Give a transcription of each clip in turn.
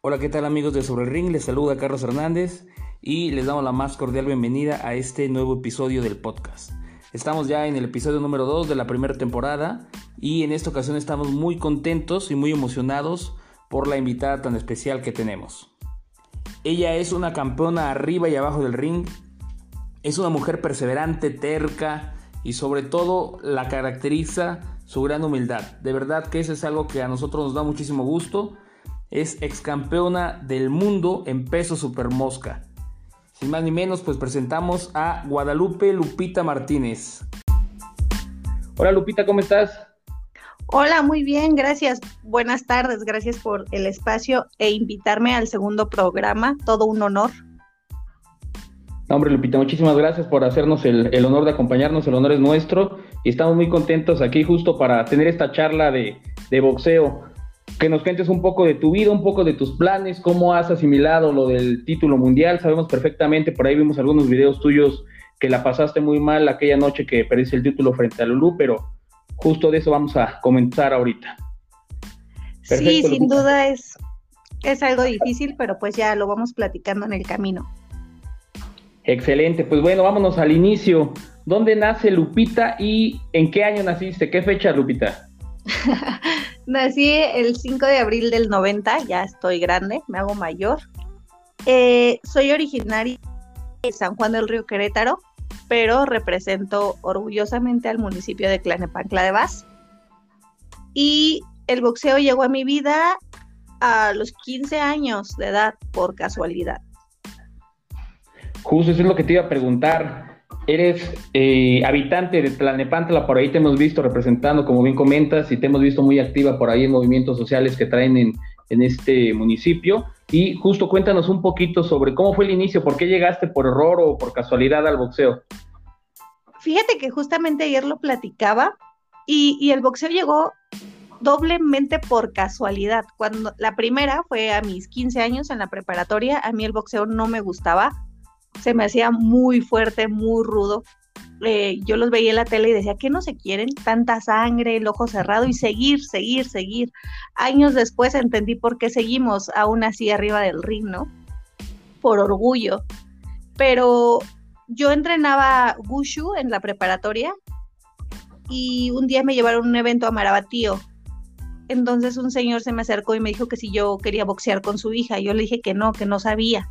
Hola, ¿qué tal amigos de Sobre el Ring? Les saluda Carlos Hernández y les damos la más cordial bienvenida a este nuevo episodio del podcast. Estamos ya en el episodio número 2 de la primera temporada y en esta ocasión estamos muy contentos y muy emocionados por la invitada tan especial que tenemos. Ella es una campeona arriba y abajo del ring, es una mujer perseverante, terca y sobre todo la caracteriza su gran humildad. De verdad que eso es algo que a nosotros nos da muchísimo gusto. Es ex campeona del mundo en peso super mosca. Sin más ni menos, pues presentamos a Guadalupe Lupita Martínez. Hola Lupita, ¿cómo estás? Hola, muy bien, gracias. Buenas tardes, gracias por el espacio e invitarme al segundo programa. Todo un honor. hombre, Lupita, muchísimas gracias por hacernos el, el, honor de acompañarnos. El honor es nuestro y estamos muy contentos aquí justo para tener esta charla de, de boxeo que nos cuentes un poco de tu vida, un poco de tus planes, cómo has asimilado lo del título mundial. Sabemos perfectamente, por ahí vimos algunos videos tuyos que la pasaste muy mal aquella noche que perdiste el título frente a Lulú, pero justo de eso vamos a comenzar ahorita. sí, sin duda es, es algo difícil, pero pues ya lo vamos platicando en el camino. Excelente, pues bueno, vámonos al inicio. ¿Dónde nace Lupita y en qué año naciste? ¿Qué fecha, Lupita? Nací el 5 de abril del 90, ya estoy grande, me hago mayor. Eh, soy originaria de San Juan del Río Querétaro, pero represento orgullosamente al municipio de Clanepancla de Vaz. Y el boxeo llegó a mi vida a los 15 años de edad por casualidad. Justo eso es lo que te iba a preguntar. Eres eh, habitante de Tlanepantla, por ahí te hemos visto representando, como bien comentas, y te hemos visto muy activa por ahí en movimientos sociales que traen en, en este municipio. Y justo cuéntanos un poquito sobre cómo fue el inicio, por qué llegaste por error o por casualidad al boxeo. Fíjate que justamente ayer lo platicaba y, y el boxeo llegó doblemente por casualidad. Cuando la primera fue a mis 15 años en la preparatoria, a mí el boxeo no me gustaba se me hacía muy fuerte, muy rudo. Eh, yo los veía en la tele y decía, ¿qué no se quieren? Tanta sangre, el ojo cerrado y seguir, seguir, seguir. Años después entendí por qué seguimos aún así arriba del ring, ¿no? Por orgullo. Pero yo entrenaba Wushu en la preparatoria y un día me llevaron a un evento a Marabatío. Entonces un señor se me acercó y me dijo que si yo quería boxear con su hija. Yo le dije que no, que no sabía.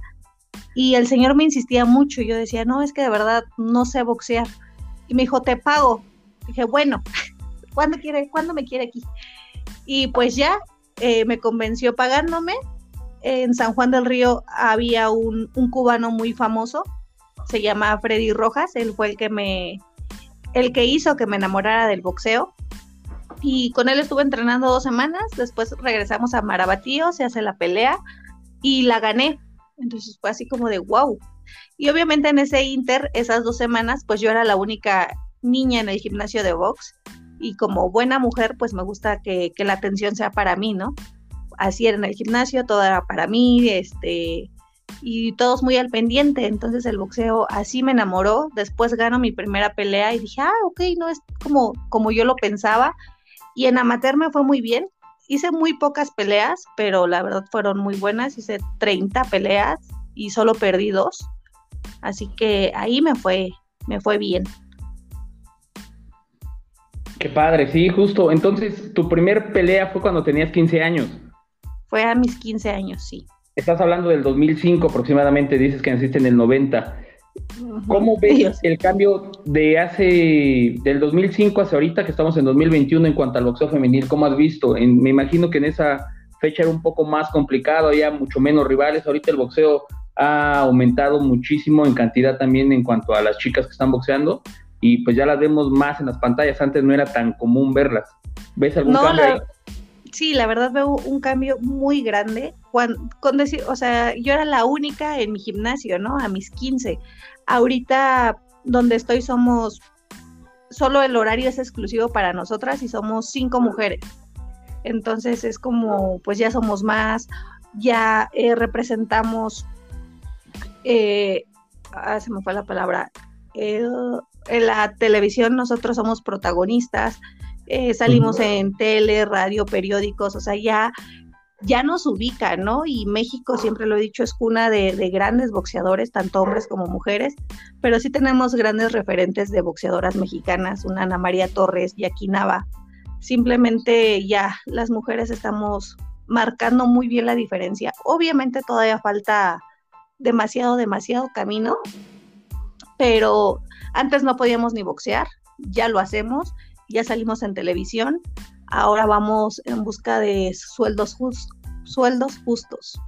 Y el señor me insistía mucho. Y yo decía, no, es que de verdad no sé boxear. Y me dijo, te pago. dije, bueno, ¿cuándo, quiere, ¿cuándo me quiere aquí? Y pues ya eh, me convenció pagándome. En San Juan del Río había un, un cubano muy famoso, se llama Freddy Rojas, él fue el que me, el que hizo que me enamorara del boxeo. Y con él estuve entrenando dos semanas, después regresamos a Marabatío, se hace la pelea y la gané. Entonces fue así como de wow. Y obviamente en ese inter, esas dos semanas, pues yo era la única niña en el gimnasio de box. Y como buena mujer, pues me gusta que, la atención sea para mí, ¿no? Así era en el gimnasio, todo era para mí, este, y todos muy al pendiente. Entonces el boxeo así me enamoró. Después gano mi primera pelea y dije, ah, ok, no es como, como yo lo pensaba. Y en amateur me fue muy bien hice muy pocas peleas, pero la verdad fueron muy buenas. Hice 30 peleas y solo perdí dos. Así que ahí me fue, me fue bien. Qué padre, sí, justo. Entonces, tu primer pelea fue cuando tenías 15 años. Fue a mis 15 años, sí. Estás hablando del 2005 aproximadamente, dices que naciste en el 90. ¿Cómo ves el cambio de hace, del 2005 hacia ahorita que estamos en 2021 en cuanto al boxeo femenil? ¿Cómo has visto? me imagino que en esa fecha era un poco más complicado, había mucho menos rivales. Ahorita el boxeo ha aumentado muchísimo en cantidad también en cuanto a las chicas que están boxeando y pues ya las vemos más en las pantallas. Antes no era tan común verlas. ¿Ves algún cambio ahí? Sí, la verdad veo un cambio muy grande. Con decir, o sea, yo era la única en mi gimnasio, ¿no? A mis 15. Ahorita donde estoy somos, solo el horario es exclusivo para nosotras y somos cinco mujeres. Entonces es como, pues ya somos más, ya eh, representamos, eh, ah, se me fue la palabra, eh, en la televisión nosotros somos protagonistas, salimos en tele, radio, periódicos, o sea, ya ya nos ubica, ¿no? Y México, siempre lo he dicho, es cuna de, grandes boxeadores, tanto hombres como mujeres, pero sí tenemos grandes referentes de boxeadoras mexicanas, una Ana María Torres, y Nava. Simplemente ya las mujeres estamos marcando muy bien la diferencia. Obviamente todavía falta demasiado, demasiado camino, pero antes no podíamos ni boxear, ya lo hacemos, ya salimos en televisión, ahora vamos en busca de sueldos, sueldos justos.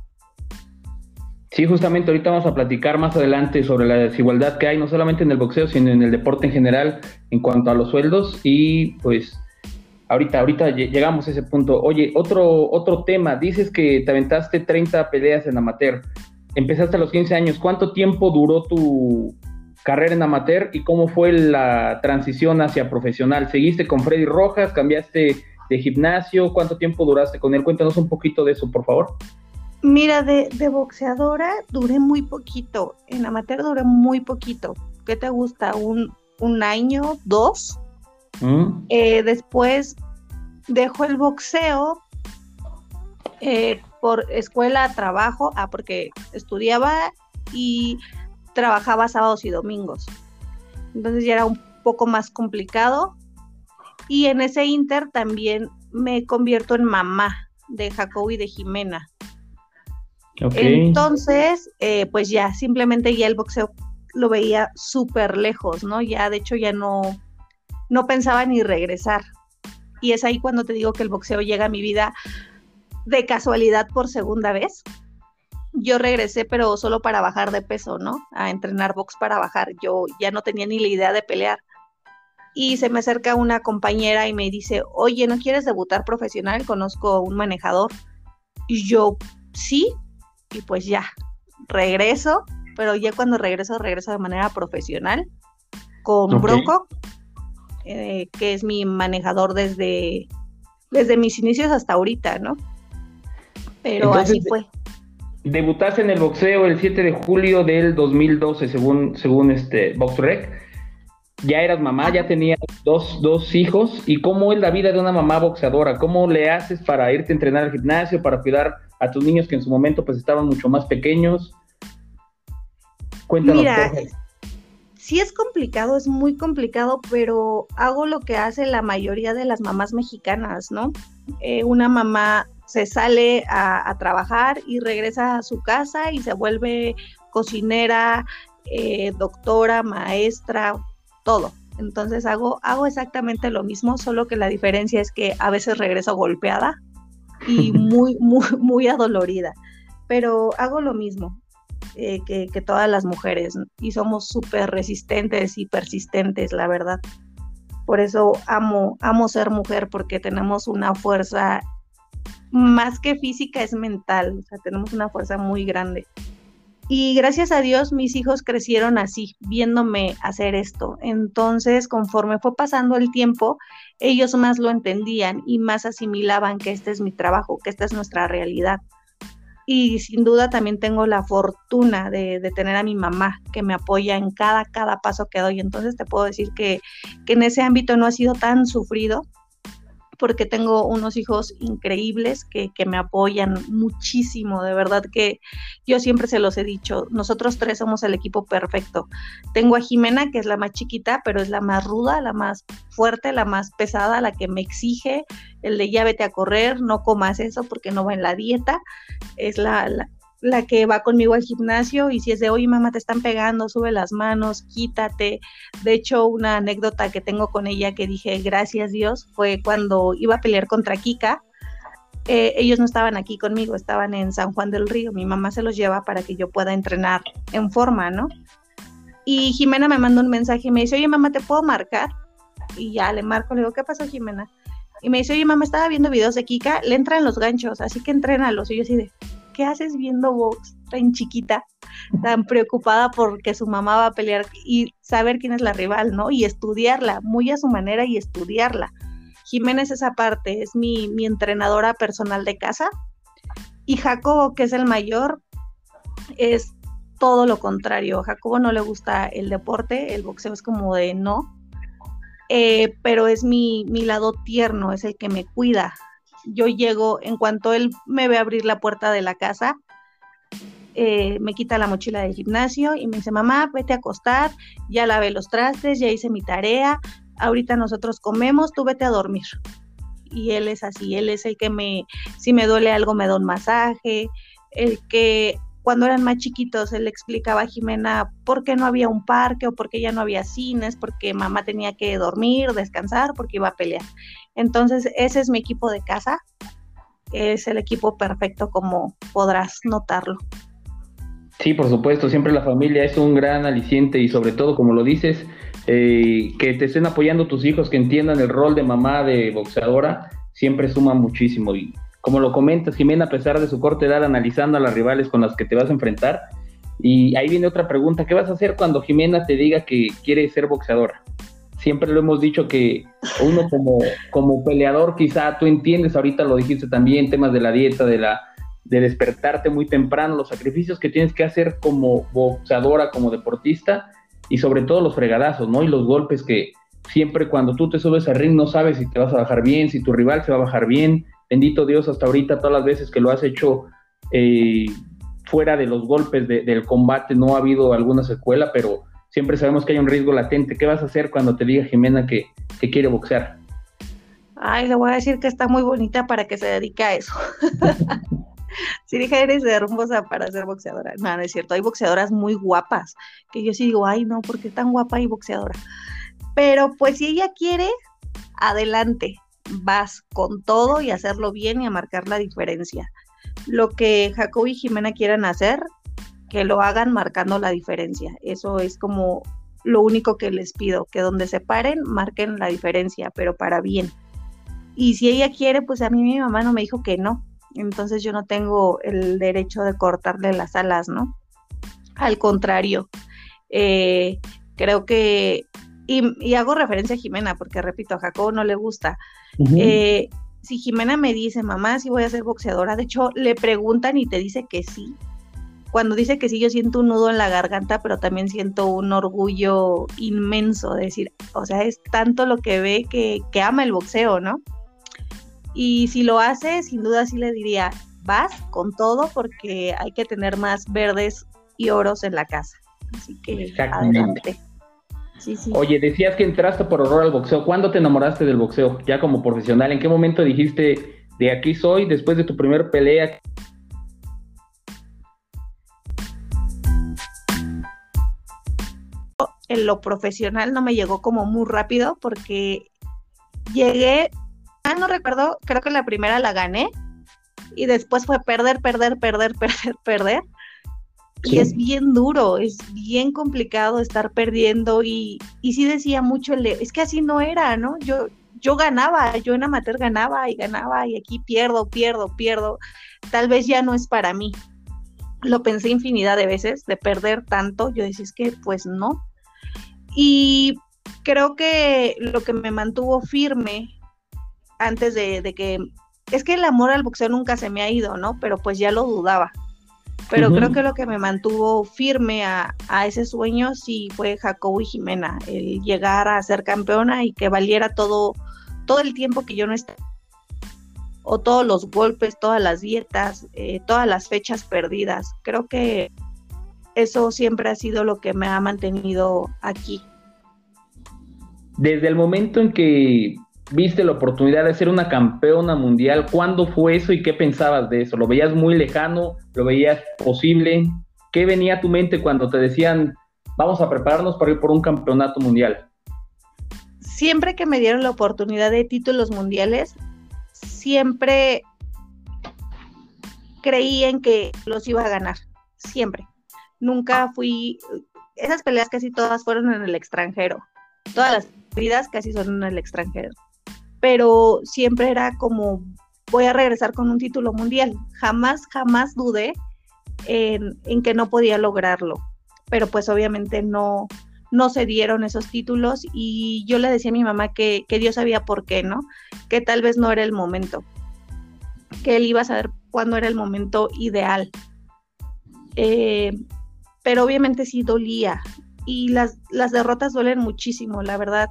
Sí, justamente ahorita vamos a platicar más adelante sobre la desigualdad que hay, no solamente en el boxeo, sino en el deporte en general en cuanto a los sueldos y pues ahorita, ahorita llegamos a ese punto. Oye, otro, otro tema, dices que te aventaste 30 peleas en amateur, empezaste a los 15 años, ¿cuánto tiempo duró tu carrera en amateur y cómo fue la transición hacia profesional? ¿Seguiste con Freddy Rojas? ¿Cambiaste de gimnasio? ¿Cuánto tiempo duraste con él? Cuéntanos un poquito de eso, por favor. Mira, de, boxeadora duré muy poquito, en amateur duré muy poquito. ¿Qué te gusta? ¿Un, año? ¿Dos? Mm. Eh, después dejó el boxeo eh, por escuela, trabajo, ah, porque estudiaba y trabajaba sábados y domingos. Entonces ya era un poco más complicado y en ese inter también me convierto en mamá de Jacobo y de Jimena. Entonces, eh, pues ya, simplemente ya el boxeo lo veía súper lejos, ¿no? Ya, de hecho, ya no, no pensaba ni regresar. Y es ahí cuando te digo que el boxeo llega a mi vida de casualidad por segunda vez. Yo regresé, pero solo para bajar de peso, ¿no? A entrenar box para bajar. Yo ya no tenía ni la idea de pelear y se me acerca una compañera y me dice, oye, ¿no quieres debutar profesional? Conozco un manejador. Y yo, sí, y pues ya, regreso, pero ya cuando regreso, regreso de manera profesional con Bronco, eh, que es mi manejador desde, desde mis inicios hasta ahorita, ¿no? Pero así fue. Debutaste en el boxeo el 7 de julio del 2012, según, según este BoxRec ya eras mamá, ya tenías dos, dos, hijos. ¿Y cómo es la vida de una mamá boxeadora? ¿Cómo le haces para irte a entrenar al gimnasio, para cuidar a tus niños que en su momento pues estaban mucho más pequeños? Cuéntanos. Mira, sí es complicado, es muy complicado, pero hago lo que hace la mayoría de las mamás mexicanas, ¿no? Eh, una mamá se sale a, trabajar y regresa a su casa y se vuelve cocinera, eh, doctora, maestra, todo. Entonces hago, hago exactamente lo mismo, solo que la diferencia es que a veces regreso golpeada y muy, muy, muy adolorida. Pero hago lo mismo eh, que, que, todas las mujeres y somos súper resistentes y persistentes, la verdad. Por eso amo, amo ser mujer porque tenemos una fuerza más que física, es mental, o sea, tenemos una fuerza muy grande. Y gracias a Dios mis hijos crecieron así, viéndome hacer esto. Entonces, conforme fue pasando el tiempo, ellos más lo entendían y más asimilaban que este es mi trabajo, que esta es nuestra realidad. Y sin duda también tengo la fortuna de, tener a mi mamá que me apoya en cada, cada paso que doy. Entonces te puedo decir que, que en ese ámbito no ha sido tan sufrido porque tengo unos hijos increíbles que, me apoyan muchísimo, de verdad que yo siempre se los he dicho, nosotros tres somos el equipo perfecto. Tengo a Jimena, que es la más chiquita, pero es la más ruda, la más fuerte, la más pesada, la que me exige el de ya vete a correr, no comas eso porque no va en la dieta, es la que va conmigo al gimnasio y si es de, oye mamá, te están pegando, sube las manos, quítate. De hecho, una anécdota que tengo con ella que dije, gracias Dios, fue cuando iba a pelear contra Kika. Eh, ellos no estaban aquí conmigo, estaban en San Juan del Río. Mi mamá se los lleva para que yo pueda entrenar en forma, ¿no? Y Jimena me manda un mensaje y me dice, oye mamá, ¿te puedo marcar? Y ya le marco, le digo, ¿qué pasó Jimena? Y me dice, oye mamá, estaba viendo videos de Kika, le entran los ganchos, así que entrénalos. Y yo así de, ¿qué haces viendo box tan chiquita, tan preocupada porque su mamá va a pelear y saber quién es la rival, ¿no? Y estudiarla, muy a su manera y estudiarla. Jiménez esa parte, es mi, mi entrenadora personal de casa. Y Jacobo, que es el mayor, es todo lo contrario. Jacobo no le gusta el deporte, el boxeo es como de no, eh, pero es mi, mi lado tierno, es el que me cuida, Yo llego, en cuanto él me ve abrir la puerta de la casa, eh, me quita la mochila del gimnasio y me dice, mamá, vete a acostar, ya lavé los trastes, ya hice mi tarea, ahorita nosotros comemos, tú vete a dormir. Y él es así, él es el que me, si me duele algo, me da un masaje, el que cuando eran más chiquitos él explicaba a Jimena por qué no había un parque o por qué ya no había cines, porque mamá tenía que dormir, descansar, porque iba a pelear. Entonces, ese es mi equipo de casa. Es el equipo perfecto como podrás notarlo. Sí, por supuesto, siempre la familia es un gran aliciente y sobre todo, como lo dices, eh, que te estén apoyando tus hijos, que entiendan el rol de mamá de boxeadora, siempre suma muchísimo. Como lo comentas, Jimena, a pesar de su corta edad, analizando a las rivales con las que te vas a enfrentar. Y ahí viene otra pregunta, ¿qué vas a hacer cuando Jimena te diga que quiere ser boxeadora? Siempre lo hemos dicho que uno como, como peleador, quizá tú entiendes, ahorita lo dijiste también, temas de la dieta, de la de despertarte muy temprano, los sacrificios que tienes que hacer como boxeadora, como deportista, y sobre todo los fregadazos, ¿no? Y los golpes que siempre cuando tú te subes al ring no sabes si te vas a bajar bien, si tu rival se va a bajar bien, bendito Dios, hasta ahorita todas las veces que lo has hecho eh, fuera de los golpes del combate no ha habido alguna secuela, pero siempre sabemos que hay un riesgo latente. ¿Qué vas a hacer cuando te diga Jimena que, quiere boxear? Ay, le voy a decir que está muy bonita para que se dedique a eso. si dije, eres hermosa para ser boxeadora. No, no es cierto. Hay boxeadoras muy guapas, que yo sí digo, ay, no, ¿por qué tan guapa y boxeadora? Pero pues si ella quiere, adelante vas con todo y hacerlo bien y a marcar la diferencia. Lo que Jacob y Jimena quieran hacer, que lo hagan marcando la diferencia. Eso es como lo único que les pido, que donde se paren, marquen la diferencia, pero para bien. Y si ella quiere, pues a mí mi mamá no me dijo que no. Entonces yo no tengo el derecho de cortarle las alas, ¿no? Al contrario, eh, creo que, y, y, hago referencia a Jimena, porque repito, a Jacob no le gusta, eh, si Jimena me dice, mamá, si voy a ser boxeadora, de hecho le preguntan y te dice que sí. Cuando dice que sí, yo siento un nudo en la garganta, pero también siento un orgullo inmenso de decir, o sea, es tanto lo que ve que, que ama el boxeo, ¿no? Y si lo hace, sin duda sí le diría, vas con todo porque hay que tener más verdes y oros en la casa. Así que adelante. Oye, decías que entraste por horror al boxeo. ¿Cuándo te enamoraste del boxeo? Ya como profesional, ¿en qué momento dijiste de aquí soy después de tu primer pelea? En lo profesional no me llegó como muy rápido porque llegué, ah, no recuerdo, creo que la primera la gané y después fue perder, perder, perder, perder, perder y es bien duro, es bien complicado estar perdiendo y, y sí decía mucho el es que así no era, ¿no? Yo, yo ganaba, yo en amateur ganaba y ganaba y aquí pierdo, pierdo, pierdo. Tal vez ya no es para mí. Lo pensé infinidad de veces, de perder tanto. Yo decía, es que pues no. Y creo que lo que me mantuvo firme antes de, de que, es que el amor al boxeo nunca se me ha ido, ¿no? Pero pues ya lo dudaba pero creo que lo que me mantuvo firme a, ese sueño sí fue Jacobo y Jimena, el llegar a ser campeona y que valiera todo, todo el tiempo que yo no estaba, o todos los golpes, todas las dietas, eh, todas las fechas perdidas. Creo que eso siempre ha sido lo que me ha mantenido aquí. Desde el momento en que viste la oportunidad de ser una campeona mundial? ¿Cuándo fue eso y qué pensabas de eso? ¿Lo veías muy lejano? ¿Lo veías posible? ¿Qué venía a tu mente cuando te decían, vamos a prepararnos para ir por un campeonato mundial? Siempre que me dieron la oportunidad de títulos mundiales, siempre creí en que los iba a ganar, siempre. Nunca fui, esas peleas casi todas fueron en el extranjero, todas las vidas casi son en el extranjero pero siempre era como voy a regresar con un título mundial. Jamás, jamás dudé en, que no podía lograrlo, pero pues obviamente no, no se dieron esos títulos y yo le decía a mi mamá que, Dios sabía por qué, ¿no? Que tal vez no era el momento, que él iba a saber cuándo era el momento ideal. Eh, pero obviamente sí dolía y las, las derrotas duelen muchísimo, la verdad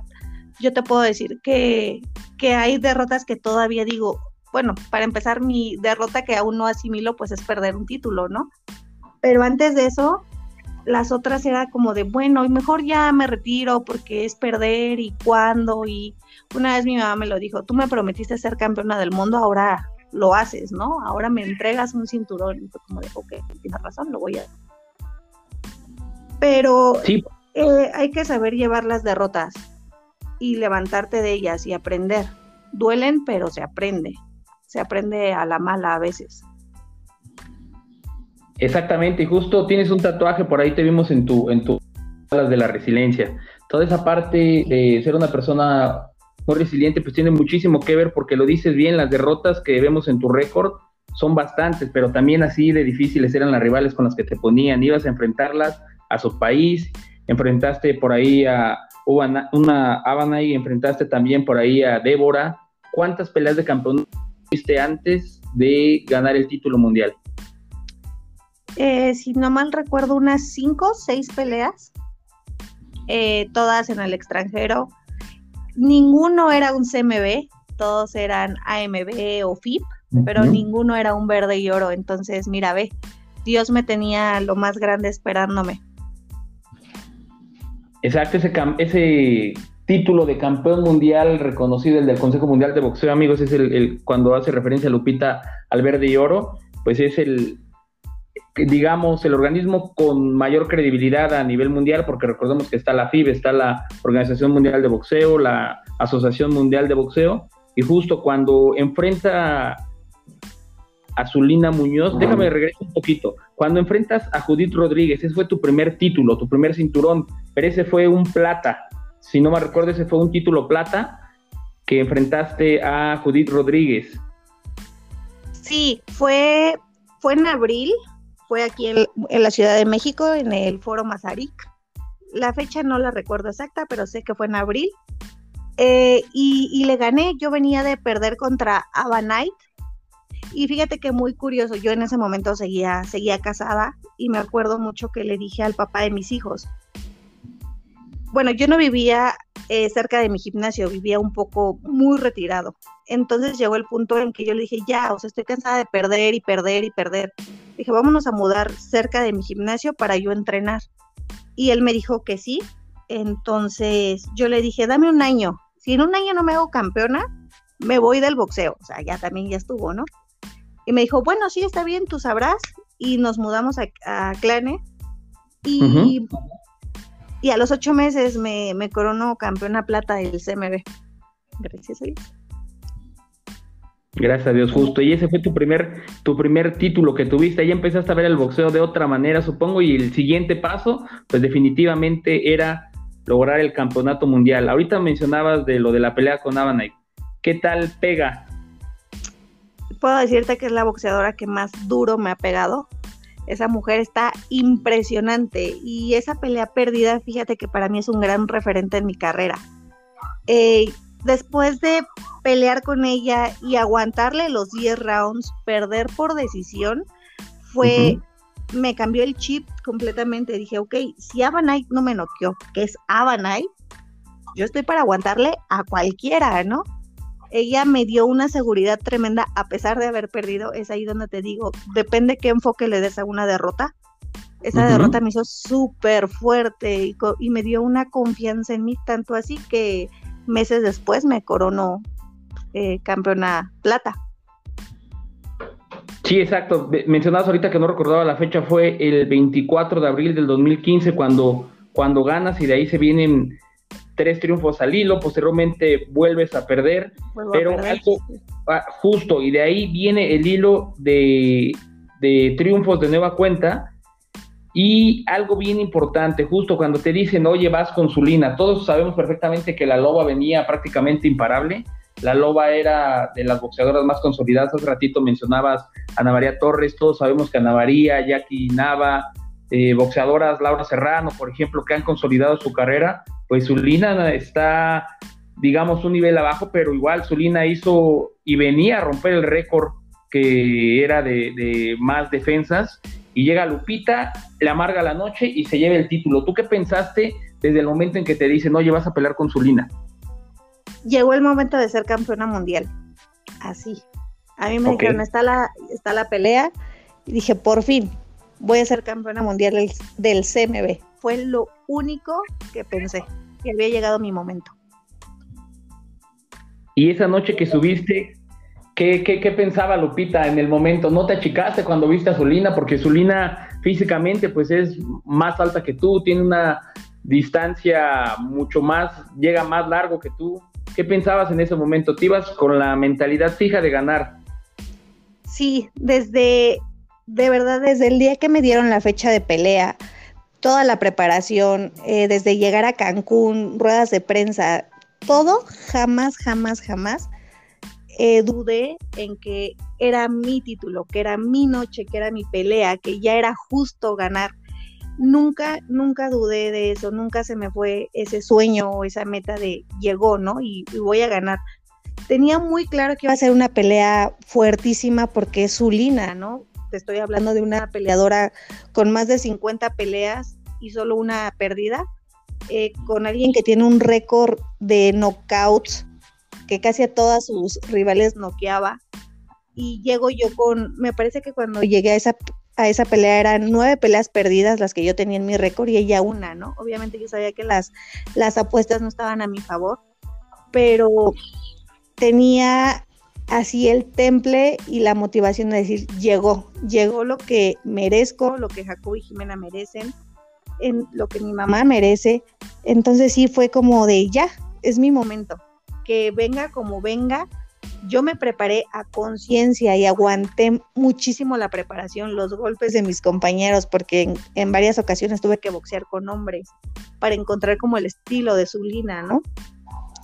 yo te puedo decir que, hay derrotas que todavía digo, bueno, para empezar, mi derrota que aún no asimilo, pues es perder un título, ¿no? Pero antes de eso, las otras era como de, bueno, y mejor ya me retiro porque es perder y cuándo. Y una vez mi mamá me lo dijo, tú me prometiste ser campeona del mundo, ahora lo haces, ¿no? Ahora me entregas un cinturón. Y fue como de, ok, tienes razón, lo voy a Pero eh, hay que saber llevar las derrotas y levantarte de ellas y aprender. Duelen, pero se aprende. Se aprende a la mala a veces. Exactamente, y justo tienes un tatuaje, por ahí te vimos en tu, en tu de la resiliencia. Toda esa parte de ser una persona muy resiliente, pues tiene muchísimo que ver, porque lo dices bien, las derrotas que vemos en tu récord son bastantes, pero también así de difíciles eran las rivales con las que te ponían, ibas a enfrentarlas a su país, enfrentaste por ahí a una, una y enfrentaste también por ahí a Débora. ¿Cuántas peleas de campeón tuviste antes de ganar el título mundial? Eh, si no mal recuerdo, unas cinco, seis peleas, eh, todas en el extranjero. Ninguno era un CMB, todos eran AMB o FIP, pero ninguno era un verde y oro. Entonces, mira, ve, Dios me tenía lo más grande esperándome. Exacto, ese, ese título de campeón mundial reconocido, el del Consejo Mundial de Boxeo, amigos, es el, cuando hace referencia a Lupita al verde y oro, pues es el, digamos, el organismo con mayor credibilidad a nivel mundial, porque recordemos que está la FIB, está la Organización Mundial de Boxeo, la Asociación Mundial de Boxeo, y justo cuando enfrenta a Zulina Muñoz, déjame regresar un poquito, cuando enfrentas a Judith Rodríguez, ese fue tu primer título, tu primer cinturón, pero ese fue un plata, si no me recuerdo, ese fue un título plata que enfrentaste a Judith Rodríguez. Sí, fue, fue en abril, fue aquí en, la Ciudad de México, en el Foro Mazarik. La fecha no la recuerdo exacta, pero sé que fue en abril. Eh, y, le gané, yo venía de perder contra Ava Knight. Y fíjate que muy curioso, yo en ese momento seguía, seguía casada y me acuerdo mucho que le dije al papá de mis hijos, bueno, yo no vivía eh, cerca de mi gimnasio, vivía un poco muy retirado. Entonces llegó el punto en que yo le dije, ya, o sea, estoy cansada de perder y perder y perder. Dije, vámonos a mudar cerca de mi gimnasio para yo entrenar. Y él me dijo que sí. Entonces yo le dije, dame un año. Si en un año no me hago campeona, me voy del boxeo. O sea, ya también ya estuvo, ¿no? Y me dijo, bueno, sí, está bien, tú sabrás. Y nos mudamos a, Clane. Y y a los ocho meses me, me coronó campeona plata del CMB. Gracias a Dios. Gracias a Dios, justo. Y ese fue tu primer, tu primer título que tuviste. Ahí empezaste a ver el boxeo de otra manera, supongo. Y el siguiente paso, pues definitivamente era lograr el campeonato mundial. Ahorita mencionabas de lo de la pelea con Avanay. ¿Qué tal pega? Puedo decirte que es la boxeadora que más duro me ha pegado. Esa mujer está impresionante y esa pelea perdida, fíjate que para mí es un gran referente en mi carrera. Eh, después de pelear con ella y aguantarle los 10 rounds, perder por decisión, fue, me cambió el chip completamente. Dije, ok, si Avanite no me noqueó, que es Avanite, yo estoy para aguantarle a cualquiera, ¿no? Ella me dio una seguridad tremenda a pesar de haber perdido. Es ahí donde te digo, depende qué enfoque le des a una derrota. Esa derrota me hizo súper fuerte y, me dio una confianza en mí, tanto así que meses después me coronó eh, campeona plata. Sí, exacto. Mencionabas ahorita que no recordaba la fecha, fue el 24 de abril del 2015 cuando, cuando ganas y de ahí se vienen tres triunfos al hilo, posteriormente vuelves a perder, pero algo justo, y de ahí viene el hilo de, triunfos de nueva cuenta. Y algo bien importante, justo cuando te dicen, oye, vas con Zulina, todos sabemos perfectamente que la loba venía prácticamente imparable. La loba era de las boxeadoras más consolidadas. Hace ratito mencionabas a Ana María Torres, todos sabemos que Ana María, Jackie Nava, eh, boxeadoras, Laura Serrano, por ejemplo, que han consolidado su carrera, pues Zulina está, digamos, un nivel abajo, pero igual Zulina hizo y venía a romper el récord que era de, más defensas y llega Lupita, le amarga la noche y se lleva el título. ¿Tú qué pensaste desde el momento en que te dicen, oye, vas a pelear con Zulina? Llegó el momento de ser campeona mundial. Así. A mí me dijeron, está la, está la pelea. Y dije, por fin, voy a ser campeona mundial del, del CMB. Fue lo único que pensé, que había llegado mi momento. Y esa noche que subiste, ¿qué, qué, pensaba Lupita en el momento? ¿No te achicaste cuando viste a Zulina? Porque Zulina físicamente pues es más alta que tú, tiene una distancia mucho más, llega más largo que tú. ¿Qué pensabas en ese momento? ¿Te ibas con la mentalidad fija de ganar? Sí, desde, de verdad, desde el día que me dieron la fecha de pelea, toda la preparación, eh, desde llegar a Cancún, ruedas de prensa, todo, jamás, jamás, jamás eh, dudé en que era mi título, que era mi noche, que era mi pelea, que ya era justo ganar. Nunca, nunca dudé de eso, nunca se me fue ese sueño o esa meta de llegó, ¿no? Y, voy a ganar. Tenía muy claro que iba a ser una pelea fuertísima porque es Zulina, ¿no? Te estoy hablando de una peleadora con más de 50 peleas y solo una perdida eh, con alguien que tiene un récord de knockouts, que casi a todas sus rivales noqueaba. Y llego yo con, me parece que cuando llegué a esa, a esa pelea eran nueve peleas perdidas las que yo tenía en mi récord y ella una, ¿no? Obviamente yo sabía que las, las apuestas no estaban a mi favor, pero tenía así el temple y la motivación de decir, llegó, llegó lo que merezco, lo que Jacob y Jimena merecen en lo que mi mamá merece. Entonces sí fue como de ya, es mi momento. Que venga como venga. Yo me preparé a conciencia y aguanté muchísimo la preparación, los golpes de mis compañeros, porque en, varias ocasiones tuve que boxear con hombres para encontrar como el estilo de su lina, ¿no?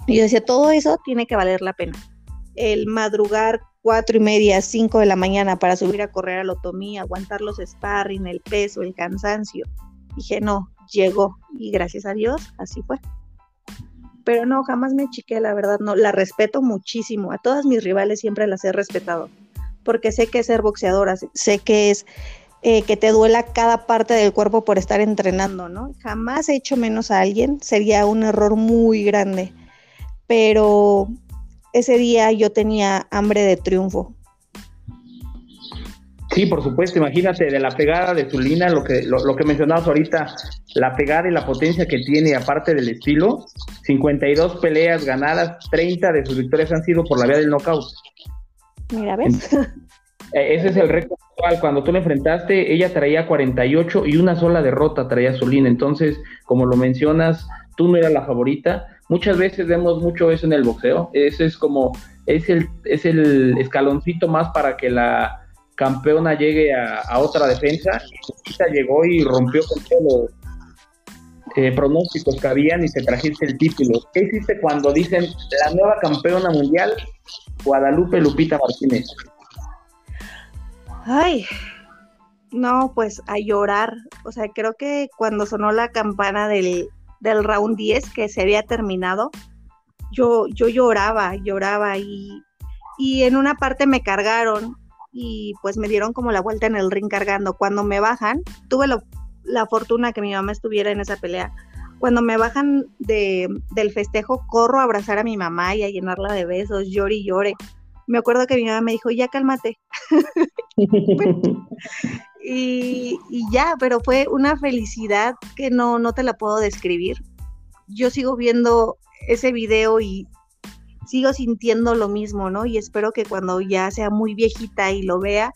Y yo decía, todo eso tiene que valer la pena. El madrugar cuatro y media, cinco de la mañana para subir a correr a Lotomía, aguantar los sparring, el peso, el cansancio, dije, no, llegó y gracias a Dios así fue. Pero no, jamás me chiqué, la verdad, no, la respeto muchísimo. A todas mis rivales siempre las he respetado, porque sé que es ser boxeadora, sé que es eh, que te duela cada parte del cuerpo por estar entrenando, ¿no? Jamás he hecho menos a alguien, sería un error muy grande. Pero ese día yo tenía hambre de triunfo, Sí, por supuesto, imagínate de la pegada de Zulina, lo que, lo, que mencionabas ahorita, la pegada y la potencia que tiene, aparte del estilo, 52 peleas ganadas, 30 de sus victorias han sido por la vía del knockout. Mira, ¿ves? E, ese es el récord actual. Cuando tú la enfrentaste, ella traía 48 y una sola derrota traía Zulina. Entonces, como lo mencionas, tú no eras la favorita. Muchas veces vemos mucho eso en el boxeo. Ese es como, es el, es el escaloncito más para que la campeona llegue a, otra defensa. Y llegó y rompió con todos los eh, pronósticos que habían y se trajiste el título. ¿Qué hiciste cuando dicen la nueva campeona mundial, Guadalupe Lupita Martínez? Ay, no, pues a llorar. O sea, creo que cuando sonó la campana del, del round 10 que se había terminado, yo, yo lloraba, lloraba y, y en una parte me cargaron y pues me dieron como la vuelta en el ring cargando. Cuando me bajan, tuve la fortuna que mi mamá estuviera en esa pelea. Cuando me bajan de, del festejo, corro a abrazar a mi mamá y a llenarla de besos, llore y llore. Me acuerdo que mi mamá me dijo, ya cálmate. y, ya, pero fue una felicidad que no, no te la puedo describir. Yo sigo viendo ese video y sigo sintiendo lo mismo, ¿no? Y espero que cuando ya sea muy viejita y lo vea,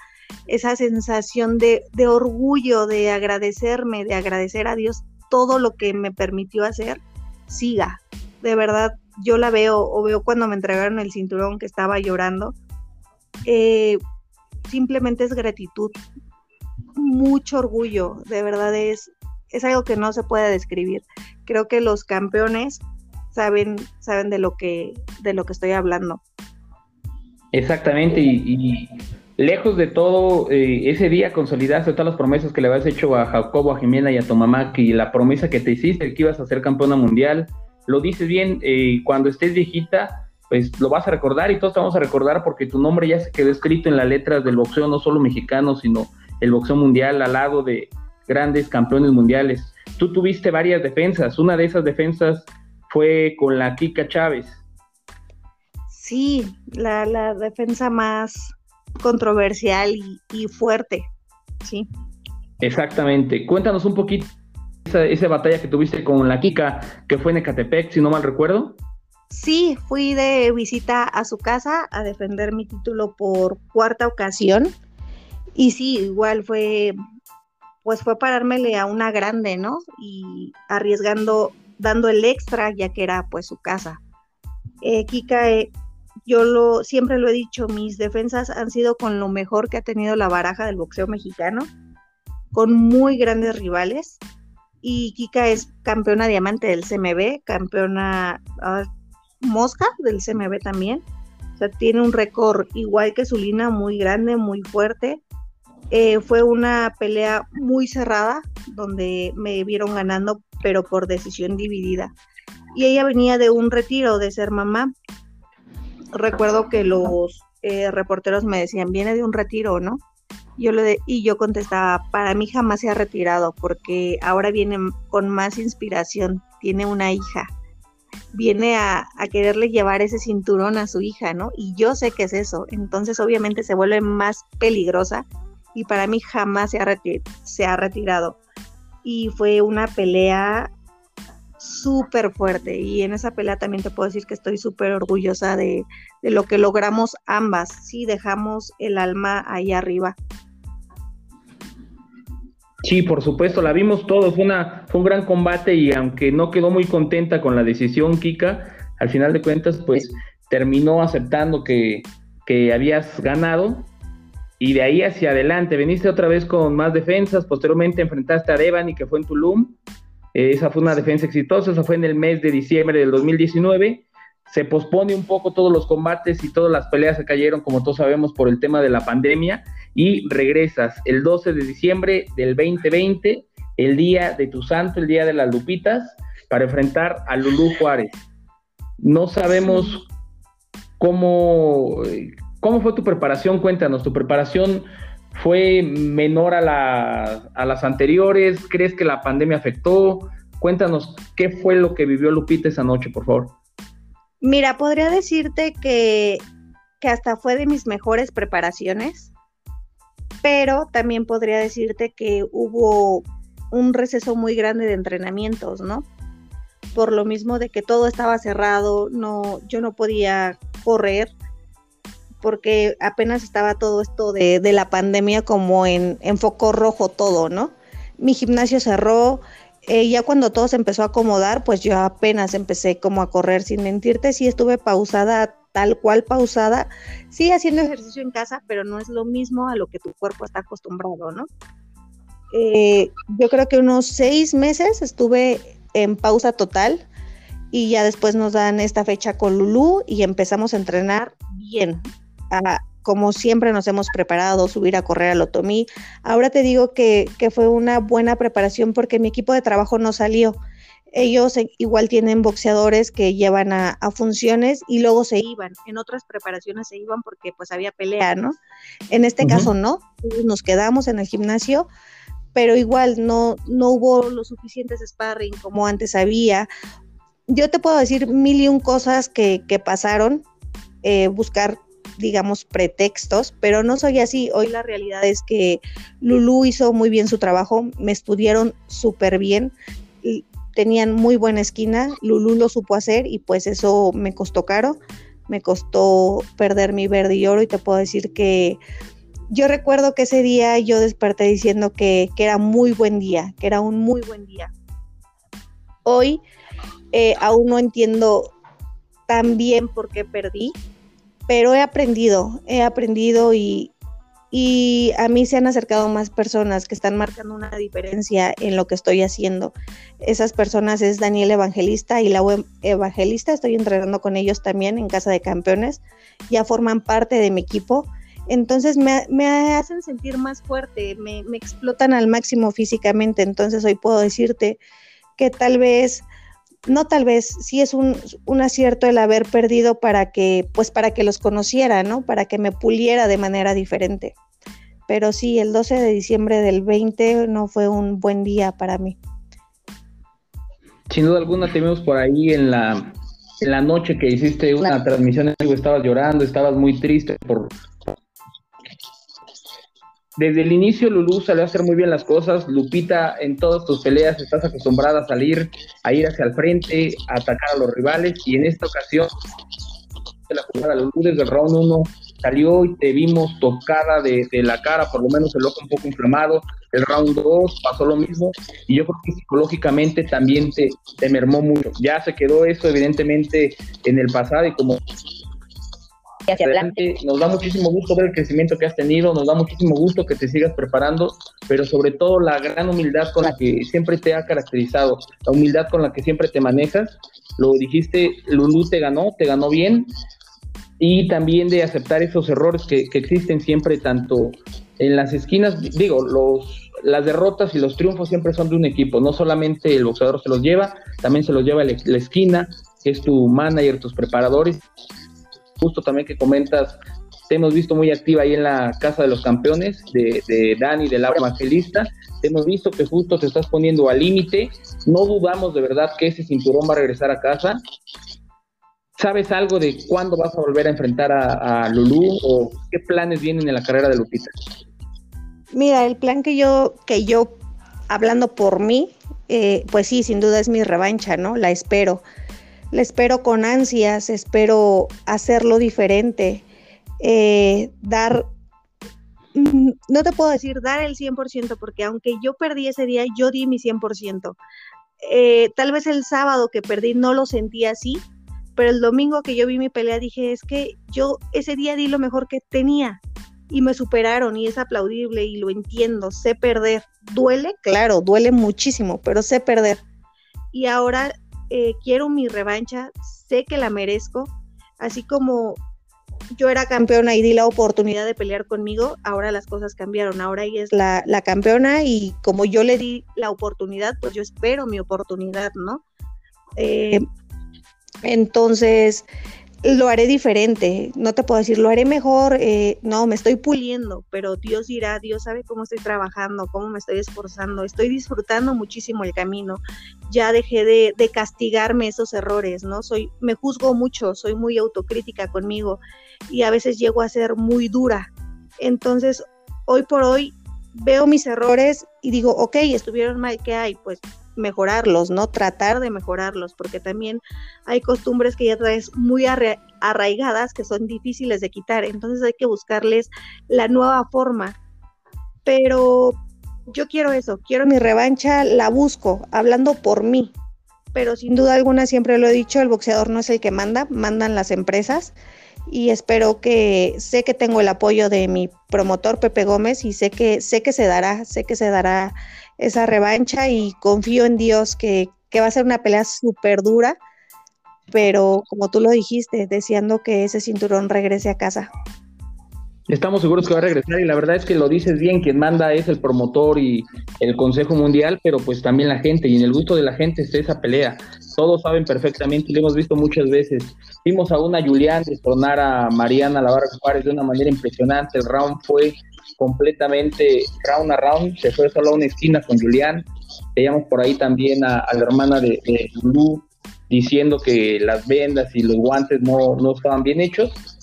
esa sensación de, orgullo, de agradecerme, de agradecer a Dios todo lo que me permitió hacer, siga. De verdad, yo la veo o veo cuando me entregaron el cinturón que estaba llorando. Eh, simplemente es gratitud, mucho orgullo, de verdad es, es algo que no se puede describir. Creo que los campeones saben, saben de lo que, de lo que estoy hablando. Exactamente, y, lejos de todo, eh, ese día consolidaste todas las promesas que le habías hecho a Jacobo, a Jimena y a tu mamá, que la promesa que te hiciste, que ibas a ser campeona mundial, lo dices bien, eh, cuando estés viejita, pues lo vas a recordar y todos te vamos a recordar porque tu nombre ya se quedó escrito en las letras del boxeo, no solo mexicano, sino el boxeo mundial al lado de grandes campeones mundiales. Tú tuviste varias defensas, una de esas defensas fue con la Kika Chávez. Sí, la, defensa más, controversial y, fuerte, ¿sí? Exactamente. Cuéntanos un poquito esa, esa, batalla que tuviste con la Kika, que fue en Ecatepec, si no mal recuerdo. Sí, fui de visita a su casa a defender mi título por cuarta ocasión. Y sí, igual fue, pues fue parármele a una grande, ¿no? Y arriesgando, dando el extra, ya que era pues su casa. Eh, Kika, eh, yo lo, siempre lo he dicho, mis defensas han sido con lo mejor que ha tenido la baraja del boxeo mexicano, con muy grandes rivales. Y Kika es campeona diamante del CMB, campeona, ah, Mosca del CMB también. O sea, tiene un récord igual que Zulina, muy grande, muy fuerte. Eh, fue una pelea muy cerrada, donde me vieron ganando, pero por decisión dividida. Y ella venía de un retiro, de ser mamá. Recuerdo que los eh, reporteros me decían, viene de un retiro, ¿no? Yo le y yo contestaba, para mí jamás se ha retirado, porque ahora viene con más inspiración, tiene una hija viene a, quererle llevar ese cinturón a su hija, ¿no? Y yo sé que es eso, entonces obviamente se vuelve más peligrosa y para mí jamás se ha, retirado. Y fue una pelea súper fuerte y en esa pelea también te puedo decir que estoy súper orgullosa de, de lo que logramos ambas, sí dejamos el alma ahí arriba. Sí, por supuesto, la vimos todos, fue, una, fue un gran combate y aunque no quedó muy contenta con la decisión, Kika, al final de cuentas, pues terminó aceptando que, que habías ganado y de ahí hacia adelante, veniste otra vez con más defensas, posteriormente enfrentaste a Devani que fue en Tulum, eh, esa fue una defensa exitosa, esa fue en el mes de diciembre del 2019, se pospone un poco todos los combates y todas las peleas se cayeron, como todos sabemos, por el tema de la pandemia, y regresas el 12 de diciembre del 2020, el día de tu santo, el día de las Lupitas, para enfrentar a Lulú Juárez. No sabemos cómo, cómo fue tu preparación, cuéntanos, tu preparación fue menor a, las anteriores, ¿crees que la pandemia afectó? Cuéntanos qué fue lo que vivió Lupita esa noche, por favor. Mira, podría decirte que, que hasta fue de mis mejores preparaciones pero también podría decirte que hubo un receso muy grande de entrenamientos, ¿no? Por lo mismo de que todo estaba cerrado, no, yo no podía correr porque apenas estaba todo esto de, la pandemia como en, foco rojo todo, ¿no? Mi gimnasio cerró, eh, ya cuando todo se empezó a acomodar, pues yo apenas empecé como a correr, sin mentirte, sí estuve pausada tal cual pausada, sí haciendo ejercicio en casa, pero no es lo mismo a lo que tu cuerpo está acostumbrado, ¿no? Eh, yo creo que unos seis meses estuve en pausa total y ya después nos dan esta fecha con Lulu y empezamos a entrenar bien, como siempre nos hemos preparado, subir a correr al Otomí. Ahora te digo que, que fue una buena preparación porque mi equipo de trabajo no salió ellos e, igual tienen boxeadores que llevan a, funciones y luego se iban. En otras preparaciones se iban porque pues había pelea, ¿no? En este caso no, nos quedamos en el gimnasio, pero igual no, no hubo los suficientes sparring como antes había. Yo te puedo decir mil y un cosas que, pasaron, eh, buscar digamos, pretextos, pero no soy así. Hoy la realidad es que Lulu hizo muy bien su trabajo, me estudiaron súper bien, tenían muy buena esquina, Lulú lo supo hacer y pues eso me costó caro, me costó perder mi verde y oro y te puedo decir que yo recuerdo que ese día yo desperté diciendo que, era muy buen día, que era un muy buen día. Hoy eh, aún no entiendo tan bien por qué perdí, pero he aprendido, he aprendido y, y a mí se han acercado más personas que están marcando una diferencia en lo que estoy haciendo. Esas personas es Daniel Evangelista y la Evangelista, estoy entrenando con ellos también en Casa de Campeones, ya forman parte de mi equipo. Entonces me, hacen sentir más fuerte, me, explotan al máximo físicamente. Entonces hoy puedo decirte que tal vez no tal vez, sí es un, un, acierto el haber perdido para que, pues para que los conociera, ¿no? Para que me puliera de manera diferente. Pero sí, el 12 de diciembre del 20 no fue un buen día para mí. Sin duda alguna te vimos por ahí en la, en la noche que hiciste una transmisión, estabas llorando, estabas muy triste por, desde el inicio Lulú salió a hacer muy bien las cosas. Lupita, en todas tus peleas estás acostumbrada a salir, a ir hacia el frente, a atacar a los rivales. Y en esta ocasión, la jugada Lulú desde el round 1 salió y te vimos tocada de, la cara, por lo menos el ojo un poco inflamado. El round 2 pasó lo mismo. Y yo creo que psicológicamente también te, te mermó mucho. Ya se quedó eso, evidentemente, en el pasado y como adelante. Nos da muchísimo gusto ver el crecimiento que has tenido, nos da muchísimo gusto que te sigas preparando, pero sobre todo la gran humildad con la que siempre te ha caracterizado, la humildad con la que siempre te manejas. Lo dijiste, Lulú te ganó, te ganó bien, y también de aceptar esos errores que, existen siempre, tanto en las esquinas, digo, los, las derrotas y los triunfos siempre son de un equipo, no solamente el boxeador se los lleva, también se los lleva la, la esquina, que es tu manager, tus preparadores, justo también que comentas, te hemos visto muy activa ahí en la Casa de los Campeones de, de Dani, de Laura Evangelista. Te hemos visto que justo te estás poniendo al límite. No dudamos de verdad que ese cinturón va a regresar a casa. ¿Sabes algo de cuándo vas a volver a enfrentar a, a Lulú o qué planes vienen en la carrera de Lupita? Mira, el plan que yo, que yo, hablando por mí, eh, pues sí, sin duda es mi revancha, ¿no? La espero la espero con ansias, espero hacerlo diferente, eh, dar, mm, no te puedo decir dar el 100% porque aunque yo perdí ese día, yo di mi 100%. Eh, tal vez el sábado que perdí no lo sentí así, pero el domingo que yo vi mi pelea dije, es que yo ese día di lo mejor que tenía y me superaron y es aplaudible y lo entiendo, sé perder. Duele, claro, duele muchísimo, pero sé perder. Y ahora eh, quiero mi revancha, sé que la merezco, así como yo era campeona y di la oportunidad de pelear conmigo, ahora las cosas cambiaron, ahora ella es la, campeona y como yo le di la oportunidad, pues yo espero mi oportunidad, ¿no? Eh, entonces, lo haré diferente, no te puedo decir, lo haré mejor, eh, no, me estoy puliendo, pero Dios dirá, Dios sabe cómo estoy trabajando, cómo me estoy esforzando, estoy disfrutando muchísimo el camino, ya dejé de, castigarme esos errores, ¿no? Soy, me juzgo mucho, soy muy autocrítica conmigo y a veces llego a ser muy dura. Entonces, hoy por hoy veo mis errores y digo, ok, estuvieron mal, ¿qué hay? Pues mejorarlos, ¿no? Tratar de mejorarlos, porque también hay costumbres que ya traes muy arraigadas que son difíciles de quitar, entonces hay que buscarles la nueva forma. Pero yo quiero eso, quiero mi revancha, la busco, hablando por mí. Pero sin duda alguna, siempre lo he dicho, el boxeador no es el que manda, mandan las empresas. Y espero que, sé que tengo el apoyo de mi promotor Pepe Gómez y sé que, sé que se dará, sé que se dará esa revancha y confío en Dios que, va a ser una pelea súper dura, pero como tú lo dijiste, deseando que ese cinturón regrese a casa. Estamos seguros que va a regresar y la verdad es que lo dices bien, quien manda es el promotor y el Consejo Mundial, pero pues también la gente y en el gusto de la gente es esa pelea. Todos saben perfectamente y lo hemos visto muchas veces. Vimos a una Julián destronar a Mariana Lavarra Juárez de una manera impresionante. El round fue completamente round a round, se fue solo a una esquina con Julián, veíamos por ahí también a, la hermana de, de diciendo que las vendas y los guantes no, no estaban bien hechos,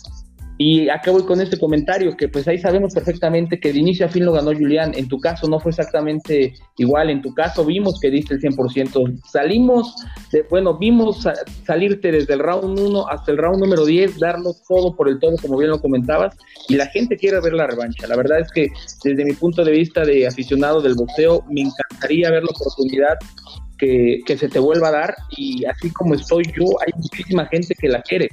y acá voy con este comentario, que pues ahí sabemos perfectamente que de inicio a fin lo ganó Julián. En tu caso no fue exactamente igual. En tu caso vimos que diste el 100%. Salimos, de, bueno, vimos salirte desde el round 1 hasta el round número 10, darlo todo por el todo, como bien lo comentabas. Y la gente quiere ver la revancha. La verdad es que desde mi punto de vista de aficionado del boxeo, me encantaría ver la oportunidad que, que, se te vuelva a dar y así como estoy yo, hay muchísima gente que la quiere.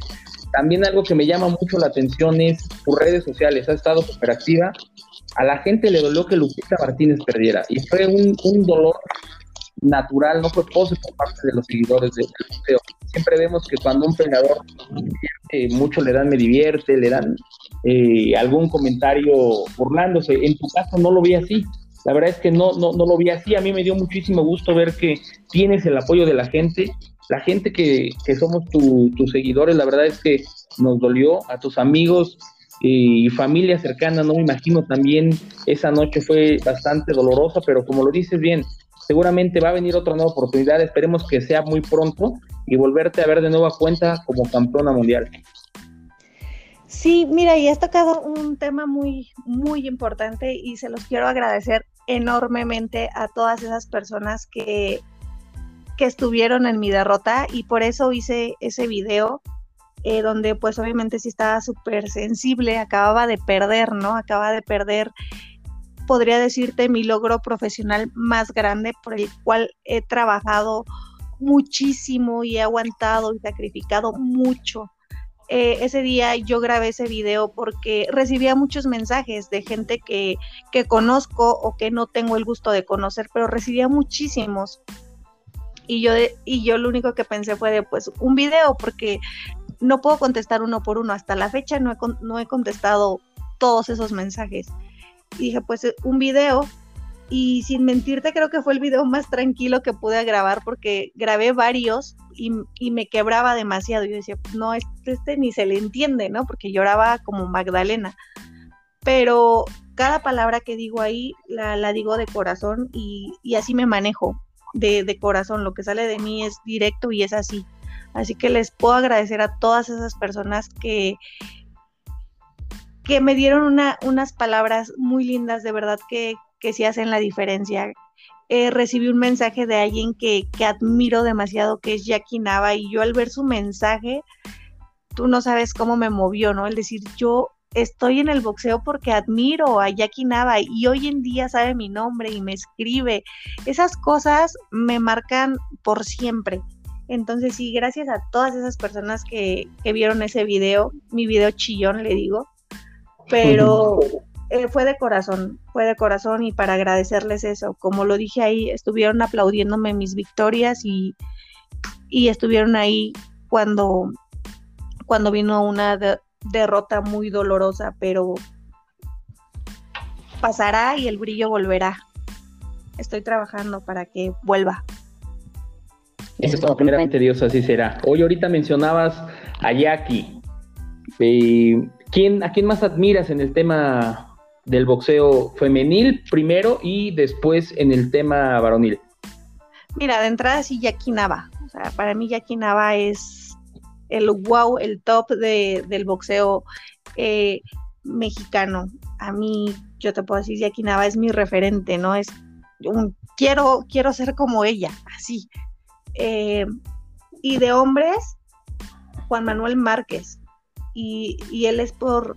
También algo que me llama mucho la atención es tus redes sociales, ha estado súper activa. A la gente le dolió que Lupita Martínez perdiera y fue un, dolor natural, no fue pose por parte de los seguidores del museo. Siempre vemos que cuando un peleador divierte, mucho le dan me divierte, le dan eh, algún comentario burlándose. En tu caso no lo vi así. La verdad es que no, no, no lo vi así. A mí me dio muchísimo gusto ver que tienes el apoyo de la gente la gente que, somos tus seguidores, la verdad es que nos dolió, a tus amigos y familia cercana, no me imagino también esa noche fue bastante dolorosa, pero como lo dices bien, seguramente va a venir otra nueva oportunidad, esperemos que sea muy pronto y volverte a ver de nueva cuenta como campeona mundial. Sí, mira, y has tocado un tema muy, muy importante y se los quiero agradecer enormemente a todas esas personas que, que estuvieron en mi derrota y por eso hice ese video eh, donde pues obviamente sí estaba súper sensible, acababa de perder, ¿no? Acaba de perder, podría decirte, mi logro profesional más grande por el cual he trabajado muchísimo y he aguantado y sacrificado mucho eh, ese día yo grabé ese video porque recibía muchos mensajes de gente que, que conozco o que no tengo el gusto de conocer, pero recibía muchísimos. Y yo, y yo lo único que pensé fue de pues un video porque no puedo contestar uno por uno. Hasta la fecha no he, no he contestado todos esos mensajes. Y dije pues un video y sin mentirte creo que fue el video más tranquilo que pude grabar porque grabé varios y, me quebraba demasiado. Yo decía, no, este, este, ni se le entiende, ¿no? Porque lloraba como Magdalena. Pero cada palabra que digo ahí la, digo de corazón y, así me manejo de, de, corazón. Lo que sale de mí es directo y es así. Así que les puedo agradecer a todas esas personas que, que me dieron una, unas palabras muy lindas, de verdad que, que sí hacen la diferencia. Eh, recibí un mensaje de alguien que, admiro demasiado, que es Jackie Nava, y yo al ver su mensaje, tú no sabes cómo me movió, ¿no? El decir, yo estoy en el boxeo porque admiro a Jackie Nava y hoy en día sabe mi nombre y me escribe. Esas cosas me marcan por siempre. Entonces sí, gracias a todas esas personas que, que vieron ese video, mi video chillón le digo, pero eh, fue de corazón, fue de corazón y para agradecerles eso. Como lo dije ahí, estuvieron aplaudiéndome mis victorias y, estuvieron ahí cuando, cuando vino una derrota muy dolorosa, pero pasará y el brillo volverá. Estoy trabajando para que vuelva. Eso es todo, primeramente Dios, así será. Hoy ahorita mencionabas a Jackie. Eh, ¿quién, ¿A quién más admiras en el tema del boxeo femenil primero y después en el tema varonil? Mira, de entrada sí Jackie Nava. O sea, para mí Jackie Nava es el wow, el top del boxeo eh, mexicano. A mí, yo te puedo decir, Jackie Nava es mi referente, ¿no? Es un, quiero, quiero ser como ella, así. Eh, y de hombres, Juan Manuel Márquez. Y, y él es por,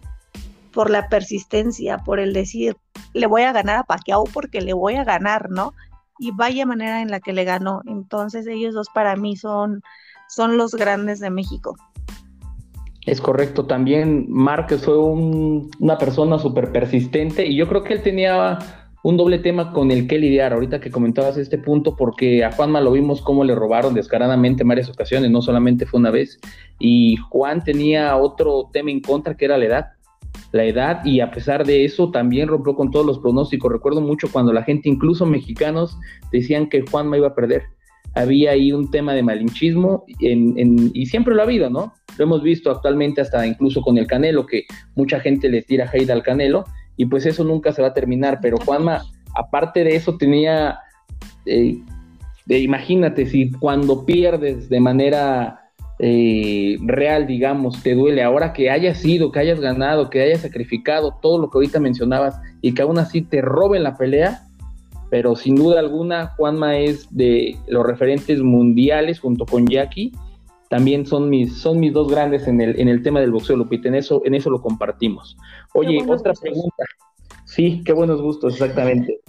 por la persistencia, por el decir, le voy a ganar a Pacquiao porque le voy a ganar, ¿no? Y vaya manera en la que le ganó. Entonces ellos dos para mí son, son los grandes de México. Es correcto, también Márquez fue una persona súper persistente y yo creo que él tenía un doble tema con el que lidiar, ahorita que comentabas este punto, porque a Juanma lo vimos cómo le robaron descaradamente en varias ocasiones, no solamente fue una vez, y Juan tenía otro tema en contra que era la edad la edad y a pesar de eso también rompió con todos los pronósticos. Recuerdo mucho cuando la gente, incluso mexicanos, decían que Juanma iba a perder. Había ahí un tema de malinchismo y siempre lo ha habido, ¿no? Lo hemos visto actualmente hasta incluso con el Canelo, que mucha gente le tira hate al Canelo y pues eso nunca se va a terminar. Pero Juanma, aparte de eso, tenía, eh, imagínate si cuando pierdes de manera eh, real, digamos, te duele ahora que hayas sido, que hayas ganado, que hayas sacrificado todo lo que ahorita mencionabas y que aún así te roben la pelea, pero sin duda alguna Juanma es de los referentes mundiales junto con Jackie, también son mis, son mis dos grandes en el, en el tema del boxeo, Lupita, en eso, en eso lo compartimos. Oye, otra pregunta. Sí, qué buenos gustos, exactamente.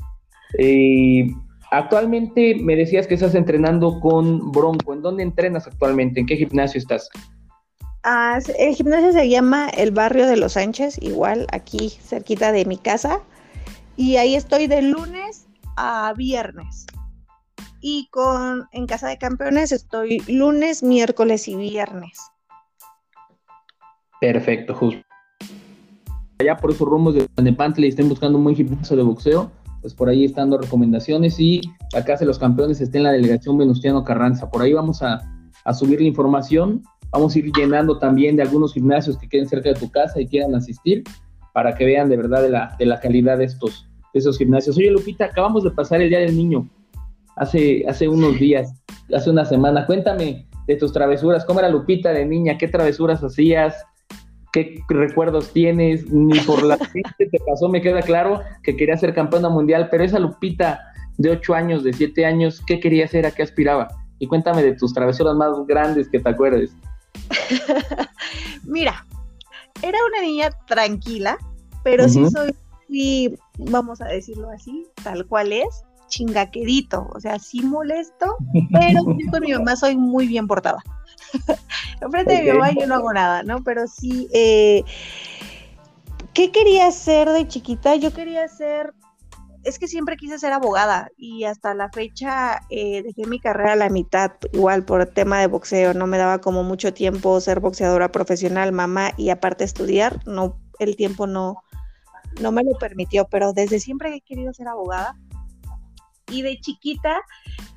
Eh, Actualmente me decías que estás entrenando con Bronco. ¿En dónde entrenas actualmente? ¿En qué gimnasio estás? Ah, el gimnasio se llama el barrio de los Sánchez, igual aquí cerquita de mi casa. Y ahí estoy de lunes a viernes. Y con en Casa de Campeones estoy lunes, miércoles y viernes. Perfecto, justo. Allá por esos rumbos de Pantle estén buscando un buen gimnasio de boxeo pues por ahí están recomendaciones y acá de los campeones está en la delegación Venustiano Carranza. Por ahí vamos a, subir la información. Vamos a ir llenando también de algunos gimnasios que queden cerca de tu casa y quieran asistir para que vean de verdad de la, de la calidad de estos esos gimnasios. Oye, Lupita, acabamos de pasar el Día del Niño hace, hace unos días, hace una semana. Cuéntame de tus travesuras. ¿Cómo era Lupita de niña? ¿Qué travesuras hacías? qué recuerdos tienes, ni por la que te pasó, me queda claro que quería ser campeona mundial, pero esa Lupita de 8 años, de 7 años, ¿qué quería hacer? ¿A qué aspiraba? Y cuéntame de tus travesuras más grandes que te acuerdes. Mira, era una niña tranquila, pero sí soy, sí, vamos a decirlo así, tal cual es, chingaquerito, o sea, sí molesto, pero yo con mi mamá soy muy bien portada. Enfrente de mi mamá yo no hago nada, ¿no? Pero sí, eh, ¿qué quería hacer de chiquita? Yo quería ser, es que siempre quise ser abogada y hasta la fecha eh, dejé mi carrera a la mitad, igual por tema de boxeo, no me daba como mucho tiempo ser boxeadora profesional, mamá y aparte estudiar, no, el tiempo no, no me lo permitió, pero desde siempre he querido ser abogada y de chiquita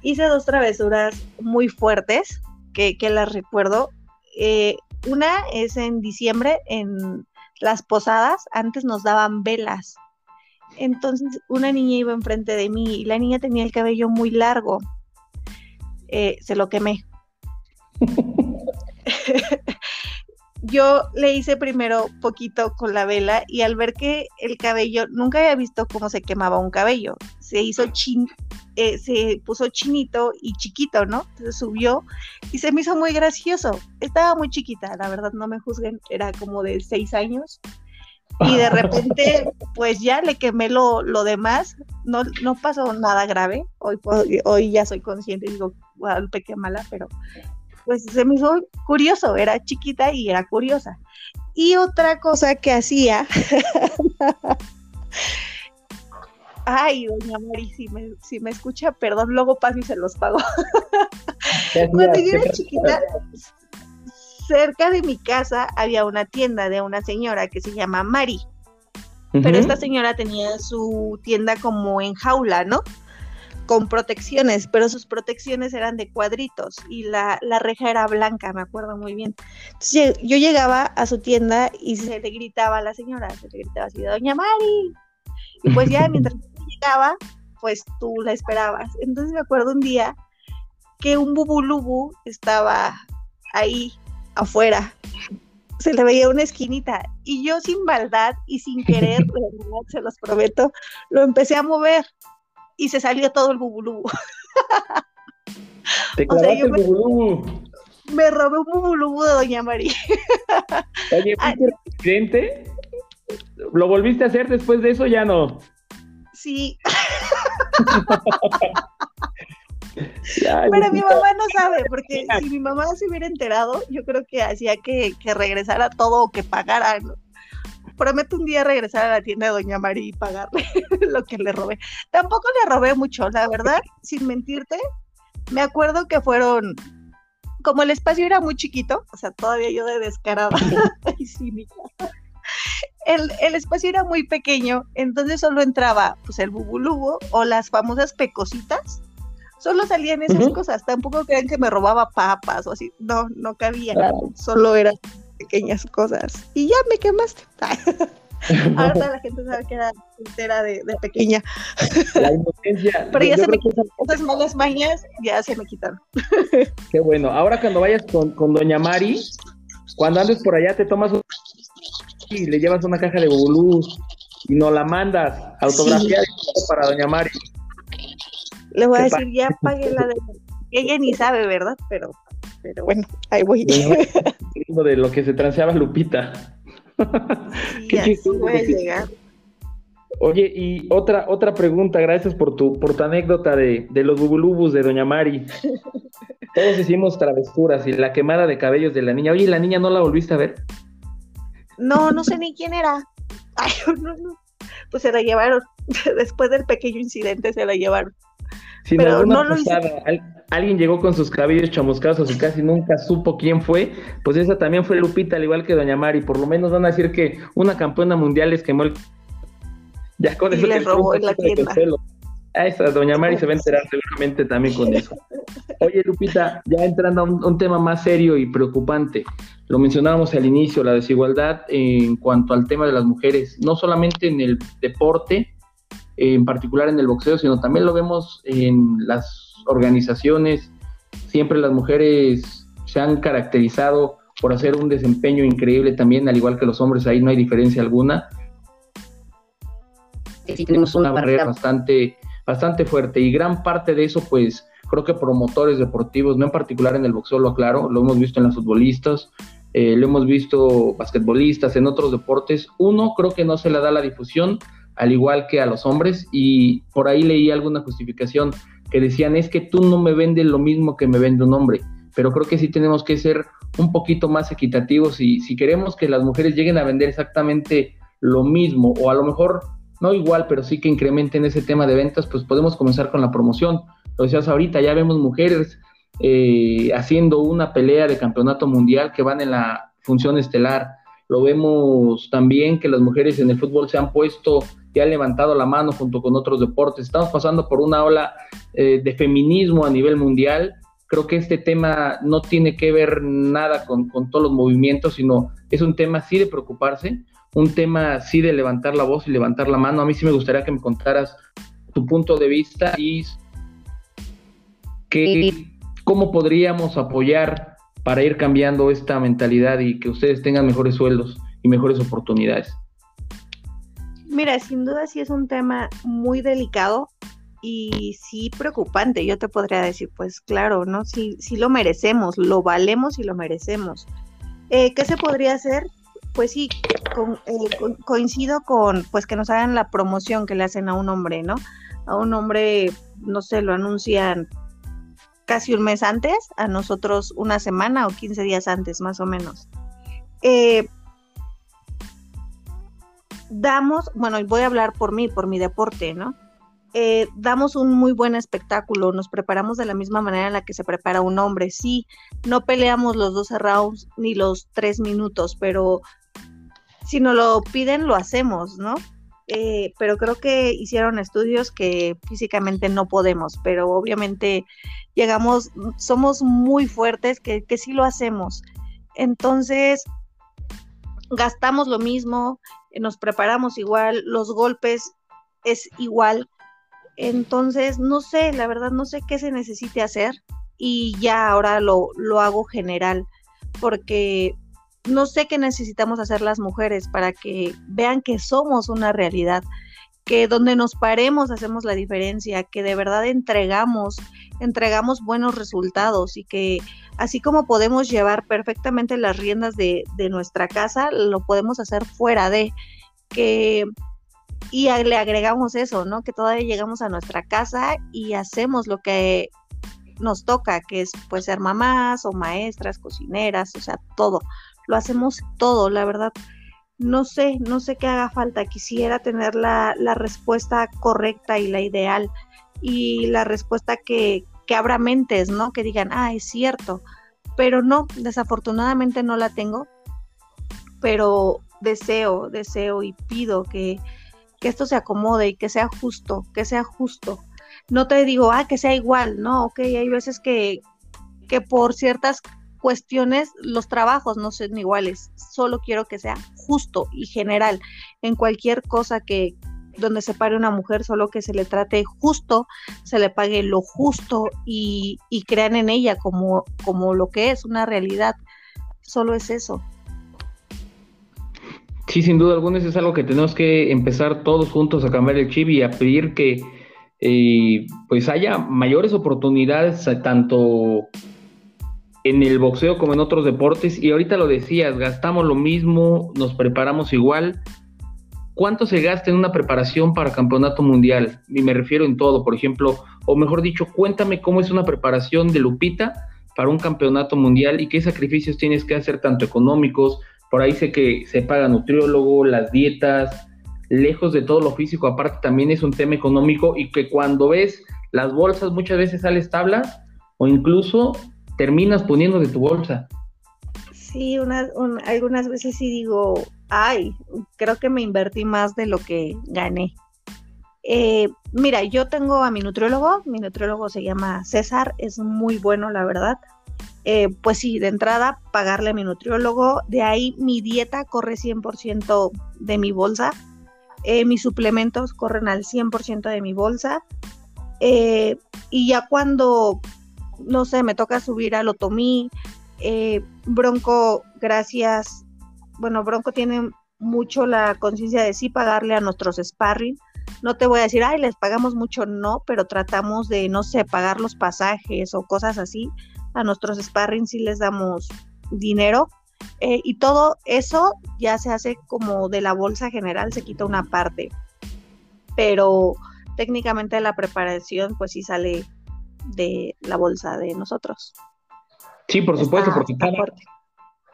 hice dos travesuras muy fuertes que, las recuerdo. Eh, una es en diciembre en las posadas, antes nos daban velas. Entonces una niña iba enfrente de mí y la niña tenía el cabello muy largo. Eh, se lo quemé. yo le hice primero poquito con la vela y al ver que el cabello, nunca había visto cómo se quemaba un cabello, se hizo chin, eh, se puso chinito y chiquito, ¿no? Entonces subió y se me hizo muy gracioso. Estaba muy chiquita, la verdad, no me juzguen, era como de seis años. Y de repente, pues ya le quemé lo, lo demás, no, no pasó nada grave, hoy, hoy ya soy consciente y digo, Guadalupe, qué mala, pero pues se me hizo curioso, era chiquita y era curiosa. Y otra cosa que hacía, ay, doña Mari, si me, si me escucha, perdón, luego paso y se los pago. Cuando yo era chiquita, cerca de mi casa había una tienda de una señora que se llama Mari. Pero esta señora tenía su tienda como en jaula, ¿no? Con protecciones, pero sus protecciones eran de cuadritos y la, reja era blanca, me acuerdo muy bien. Entonces yo llegaba a su tienda y se le gritaba a la señora, se le gritaba así, Doña Mari. Y pues ya mientras llegaba, pues tú la esperabas. Entonces me acuerdo un día que un bubulubu estaba ahí afuera. Se le veía una esquinita y yo sin maldad y sin querer, se los prometo, lo empecé a mover y se salió todo el bubulubu. Te o sea, el bubulubu. Me, robé un bubulubu de Doña María. Oye, ¿fuiste accidente? ¿Lo volviste a hacer después de eso? Ya no. Sí. Pero mi mamá no sabe, porque si mi mamá se hubiera enterado, yo creo que hacía que, que regresara todo o que pagara. ¿no? Prometo un día regresar a la tienda de Doña María y pagarle lo que le robé. Tampoco le robé mucho, la verdad, sin mentirte. Me acuerdo que fueron, como el espacio era muy chiquito, o sea, todavía yo de descarada y cínica. El, el, espacio era muy pequeño, entonces solo entraba pues el bubulubo o las famosas pecositas. Solo salían esas cosas, tampoco crean que me robaba papas o así, no, no cabía, solo era pequeñas cosas. Y ya me quemaste. Ahora la gente sabe que era entera de, pequeña. La inocencia. Pero ya se me quitaron. Esas malas mañas ya se me quitaron. Qué bueno. Ahora cuando vayas con, con Doña Mari, cuando andes por allá te tomas un... y le llevas una caja de bubulú y nos la mandas autografiada para Doña Mari. Le voy a decir, ya pagué la de... Ella ni sabe, ¿verdad? Pero pero bueno, ahí voy. De lo que se transeaba Lupita. Qué voy a llegar. Oye, y otra, otra pregunta, gracias por tu, por tu anécdota de, de los bubulubus de Doña Mari. Todos hicimos travesuras y la quemada de cabellos de la niña. Oye, ¿la niña no la volviste a ver? No, no sé ni quién era. Ay, no, no. Pues se la llevaron. Después del pequeño incidente se la llevaron. Pero no lo hice alguien llegó con sus cabellos chamuscados y casi nunca supo quién fue, pues esa también fue Lupita, al igual que Doña Mari. Por lo menos van a decir que una campeona mundial les quemó el. Ya con eso. Le robó en la tienda. A esa Doña Mari se va a enterar seguramente también con eso. Oye, Lupita, ya entrando a un, tema más serio y preocupante, lo mencionábamos al inicio, la desigualdad en cuanto al tema de las mujeres, no solamente en el deporte, en particular en el boxeo, sino también lo vemos en las organizaciones, siempre las mujeres se han caracterizado por hacer un desempeño increíble también, al igual que los hombres, ahí no hay diferencia alguna. Sí, tenemos una barrera bastante, bastante fuerte y gran parte de eso, pues, creo que promotores deportivos, no en particular en el boxeo, lo aclaro, lo hemos visto en las futbolistas, eh, lo hemos visto basquetbolistas, en otros deportes. Uno, creo que no se le da la difusión, al igual que a los hombres, y por ahí leí alguna justificación que decían, es que tú no me vendes lo mismo que me vende un hombre, pero creo que sí tenemos que ser un poquito más equitativos y si queremos que las mujeres lleguen a vender exactamente lo mismo, o a lo mejor no igual, pero sí que incrementen ese tema de ventas, pues podemos comenzar con la promoción. Lo decías ahorita, ya vemos mujeres eh, haciendo una pelea de campeonato mundial que van en la función estelar. Lo vemos también que las mujeres en el fútbol se han puesto y han levantado la mano junto con otros deportes. Estamos pasando por una ola eh, de feminismo a nivel mundial. Creo que este tema no tiene que ver nada con, con todos los movimientos, sino es un tema sí de preocuparse, un tema sí de levantar la voz y levantar la mano. A mí sí me gustaría que me contaras tu punto de vista y que ¿Cómo podríamos apoyar para ir cambiando esta mentalidad y que ustedes tengan mejores sueldos y mejores oportunidades? Mira, sin duda sí es un tema muy delicado y sí preocupante. Yo te podría decir, pues claro, ¿no? Sí, sí lo merecemos, lo valemos y lo merecemos. Eh, ¿Qué se podría hacer? Pues sí, eh, coincido con pues que nos hagan la promoción que le hacen a un hombre, ¿no? A un hombre, no sé, lo anuncian casi un mes antes, a nosotros una semana o 15 días antes, más o menos. Eh, damos, bueno, voy a hablar por mí, por mi deporte, ¿no? Eh, damos un muy buen espectáculo, nos preparamos de la misma manera en la que se prepara un hombre. Sí, no peleamos los 12 rounds ni los 3 minutos, pero si nos lo piden, lo hacemos, ¿no? Eh, pero creo que hicieron estudios que físicamente no podemos, pero obviamente llegamos, somos muy fuertes, que, que sí lo hacemos. Entonces, gastamos lo mismo, nos preparamos igual, los golpes es igual. Entonces, no sé, la verdad no sé qué se necesite hacer y ya ahora lo, lo hago general, porque no sé qué necesitamos hacer las mujeres para que vean que somos una realidad, que donde nos paremos hacemos la diferencia, que de verdad entregamos, entregamos buenos resultados y que así como podemos llevar perfectamente las riendas de, de nuestra casa, lo podemos hacer fuera de que y le agregamos eso, ¿no? Que todavía llegamos a nuestra casa y hacemos lo que nos toca, que es pues ser mamás o maestras, cocineras, o sea, todo lo hacemos todo, la verdad. No sé, no sé qué haga falta. Quisiera tener la, respuesta correcta y la ideal y la respuesta que, que abra mentes, ¿no? Que digan, ah, es cierto. Pero no, desafortunadamente no la tengo. Pero deseo, deseo y pido que, que esto se acomode y que sea justo, que sea justo. No te digo, ah, que sea igual, ¿no? Ok, hay veces que, que por ciertas cuestiones, los trabajos no son iguales, solo quiero que sea justo y general en cualquier cosa que donde se pare una mujer, solo que se le trate justo, se le pague lo justo y, crean en ella como, como lo que es una realidad. Solo es eso. Sí, sin duda alguna, eso es algo que tenemos que empezar todos juntos a cambiar el chip y a pedir que eh, pues haya mayores oportunidades tanto en el boxeo como en otros deportes. Y ahorita lo decías, gastamos lo mismo, nos preparamos igual. ¿Cuánto se gasta en una preparación para campeonato mundial? Y me refiero en todo, por ejemplo, o mejor dicho, cuéntame cómo es una preparación de Lupita para un campeonato mundial y qué sacrificios tienes que hacer tanto económicos. Por ahí sé que se paga nutriólogo, las dietas, lejos de todo lo físico, aparte también es un tema económico y que cuando ves las bolsas muchas veces sales tabla o incluso terminas poniendo de tu bolsa. Sí, algunas veces sí digo, ay, creo que me invertí más de lo que gané. Eh, mira, yo tengo a mi nutriólogo, mi nutriólogo se llama César, es muy bueno, la verdad. Eh, pues sí, de entrada, pagarle a mi nutriólogo, de ahí mi dieta corre 100% de mi bolsa, eh, mis suplementos corren al 100% de mi bolsa, y ya cuando no sé, me toca subir al otomí, eh, Bronco gracias, bueno, Bronco tiene mucho la conciencia de sí pagarle a nuestros sparring. No te voy a decir, ay, les pagamos mucho, no, pero tratamos de, no sé, pagar los pasajes o cosas así. A nuestros sparring sí les damos dinero. Eh, y todo eso ya se hace como de la bolsa general, se quita una parte. Pero técnicamente la preparación pues sí sale de la bolsa de nosotros. Sí, por supuesto, porque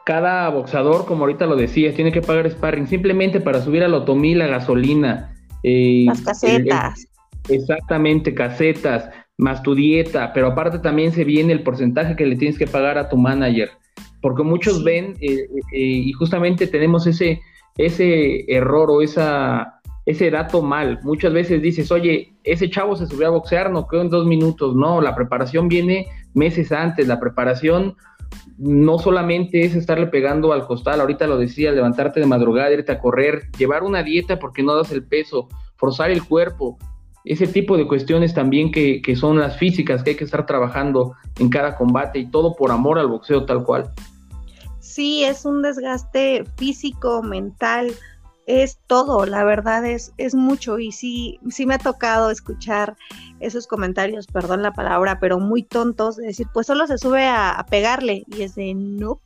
cada, boxador, como ahorita lo decías, tiene que pagar sparring simplemente para subir al otomí la gasolina. Eh, Las casetas. exactamente, casetas, más tu dieta, pero aparte también se viene el porcentaje que le tienes que pagar a tu manager, porque muchos ven eh, eh, y justamente tenemos ese, ese error o esa ese dato mal. Muchas veces dices, oye, ese chavo se subió a boxear, no quedó en dos minutos. No, la preparación viene meses antes. La preparación no solamente es estarle pegando al costal, ahorita lo decía, levantarte de madrugada, irte a correr, llevar una dieta porque no das el peso, forzar el cuerpo, ese tipo de cuestiones también que, que son las físicas que hay que estar trabajando en cada combate y todo por amor al boxeo tal cual. Sí, es un desgaste físico, mental, es todo, la verdad es, es mucho y sí, sí me ha tocado escuchar esos comentarios, perdón la palabra, pero muy tontos, de decir, pues solo se sube a, pegarle y es de, no,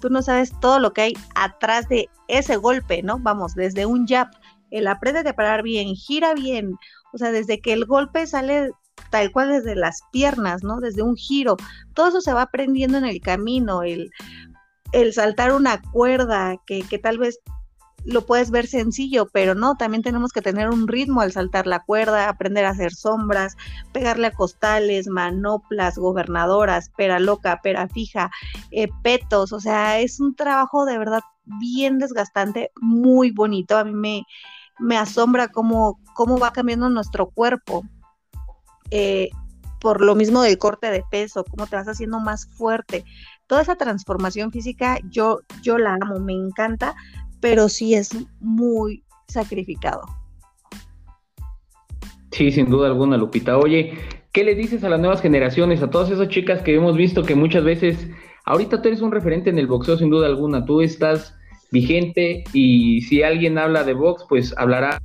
tú no sabes todo lo que hay atrás de ese golpe, ¿no? Vamos, desde un jab, el aprende a parar bien, gira bien, o sea, desde que el golpe sale tal cual desde las piernas, ¿no? Desde un giro, todo eso se va aprendiendo en el camino, el, el saltar una cuerda que, que tal vez lo puedes ver sencillo, pero no, también tenemos que tener un ritmo al saltar la cuerda, aprender a hacer sombras, pegarle a costales, manoplas, gobernadoras, pera loca, pera fija, eh, petos, o sea, es un trabajo de verdad bien desgastante, muy bonito, a mí me, me asombra cómo, cómo va cambiando nuestro cuerpo. Eh, por lo mismo del corte de peso, cómo te vas haciendo más fuerte. Toda esa transformación física yo, yo la amo, me encanta, pero sí es muy sacrificado. Sí, sin duda alguna, Lupita. Oye, ¿qué le dices a las nuevas generaciones, a todas esas chicas que hemos visto que muchas veces, ahorita tú eres un referente en el boxeo, sin duda alguna, tú estás vigente y si alguien habla de box, pues hablará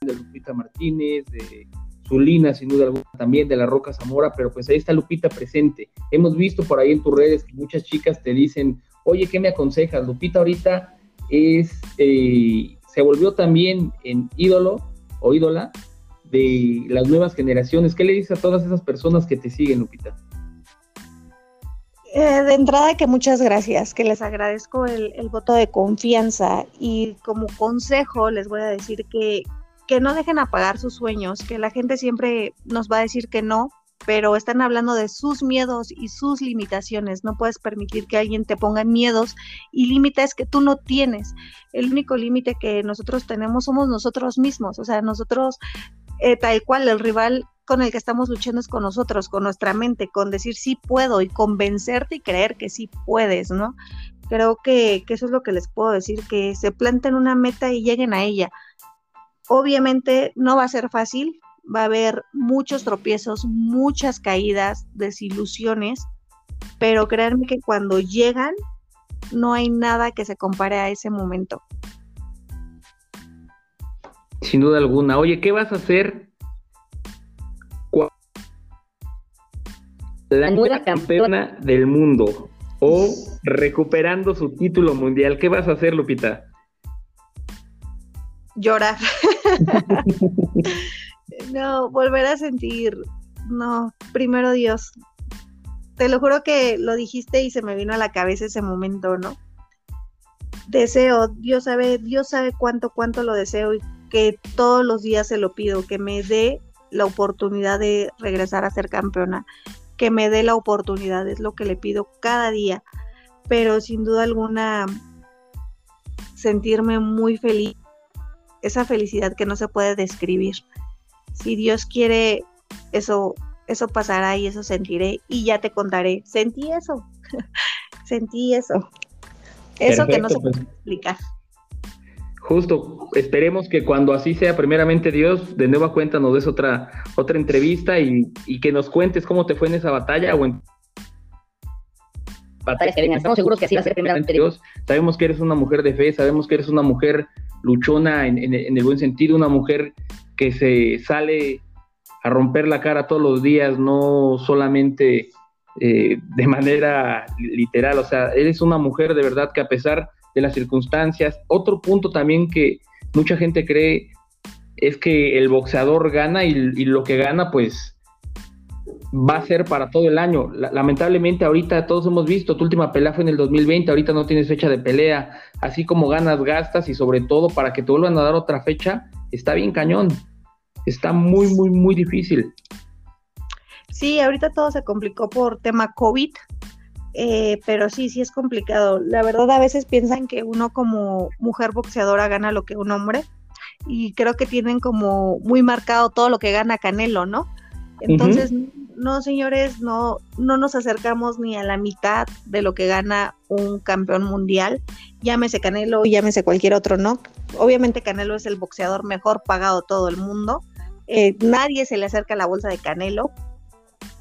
de Lupita Martínez, de Zulina, sin duda alguna, también de la Roca Zamora, pero pues ahí está Lupita presente. Hemos visto por ahí en tus redes que muchas chicas te dicen, oye, ¿qué me aconsejas? Lupita ahorita es, eh, se volvió también en ídolo o ídola de las nuevas generaciones. ¿Qué le dices a todas esas personas que te siguen, Lupita? Eh, de entrada que muchas gracias, que les agradezco el, voto de confianza y como consejo les voy a decir que, que no dejen apagar sus sueños, que la gente siempre nos va a decir que no, pero están hablando de sus miedos y sus limitaciones. No puedes permitir que alguien te ponga miedos y límites que tú no tienes. El único límite que nosotros tenemos somos nosotros mismos. O sea, nosotros, eh, tal cual, el rival con el que estamos luchando es con nosotros, con nuestra mente, con decir sí puedo y convencerte y creer que sí puedes, ¿no? Creo que, que eso es lo que les puedo decir, que se planten una meta y lleguen a ella. Obviamente no va a ser fácil, va a haber muchos tropiezos, muchas caídas, desilusiones, pero créanme que cuando llegan no hay nada que se compare a ese momento. Sin duda alguna. Oye, ¿qué vas a hacer? La nueva campeona del mundo o recuperando su título mundial. ¿Qué vas a hacer, Lupita? Llorar. No, volver a sentir, no, primero Dios. Te lo juro que lo dijiste y se me vino a la cabeza ese momento, ¿no? Deseo, Dios sabe, Dios sabe cuánto, cuánto lo deseo y que todos los días se lo pido, que me dé la oportunidad de regresar a ser campeona, que me dé la oportunidad, es lo que le pido cada día, pero sin duda alguna sentirme muy feliz, esa felicidad que no se puede describir si Dios quiere, eso, eso pasará y eso sentiré y ya te contaré. Sentí eso, sentí eso. Eso que no se puede pues. explicar. Justo, esperemos que cuando así sea, primeramente Dios, de nueva cuenta nos des otra, otra entrevista y, que nos cuentes cómo te fue en esa batalla o batallas que vengan. Estamos seguros que así va a ser primeramente Dios. Sabemos que eres una mujer de fe, sabemos que eres una mujer luchona en, en el buen sentido, una mujer que se sale a romper la cara todos los días, no solamente eh, de manera literal, o sea, eres una mujer de verdad que a pesar de las circunstancias, otro punto también que mucha gente cree es que el boxeador gana y, lo que gana pues va a ser para todo el año. lamentablemente ahorita todos hemos visto, tu última pelea fue en el 2020, ahorita no tienes fecha de pelea, así como ganas, gastas y sobre todo para que te vuelvan a dar otra fecha, está bien cañón, está muy, muy, muy difícil. Sí, ahorita todo se complicó por tema COVID, eh, pero sí, sí es complicado. La verdad, a veces piensan que uno como mujer boxeadora gana lo que un hombre y creo que tienen como muy marcado todo lo que gana Canelo, ¿no? Entonces, no, señores, no, no nos acercamos ni a la mitad de lo que gana un campeón mundial, llámese Canelo, llámese cualquier otro, ¿no? Obviamente Canelo es el boxeador mejor pagado de todo el mundo. Eh, nadie se le acerca a la bolsa de Canelo,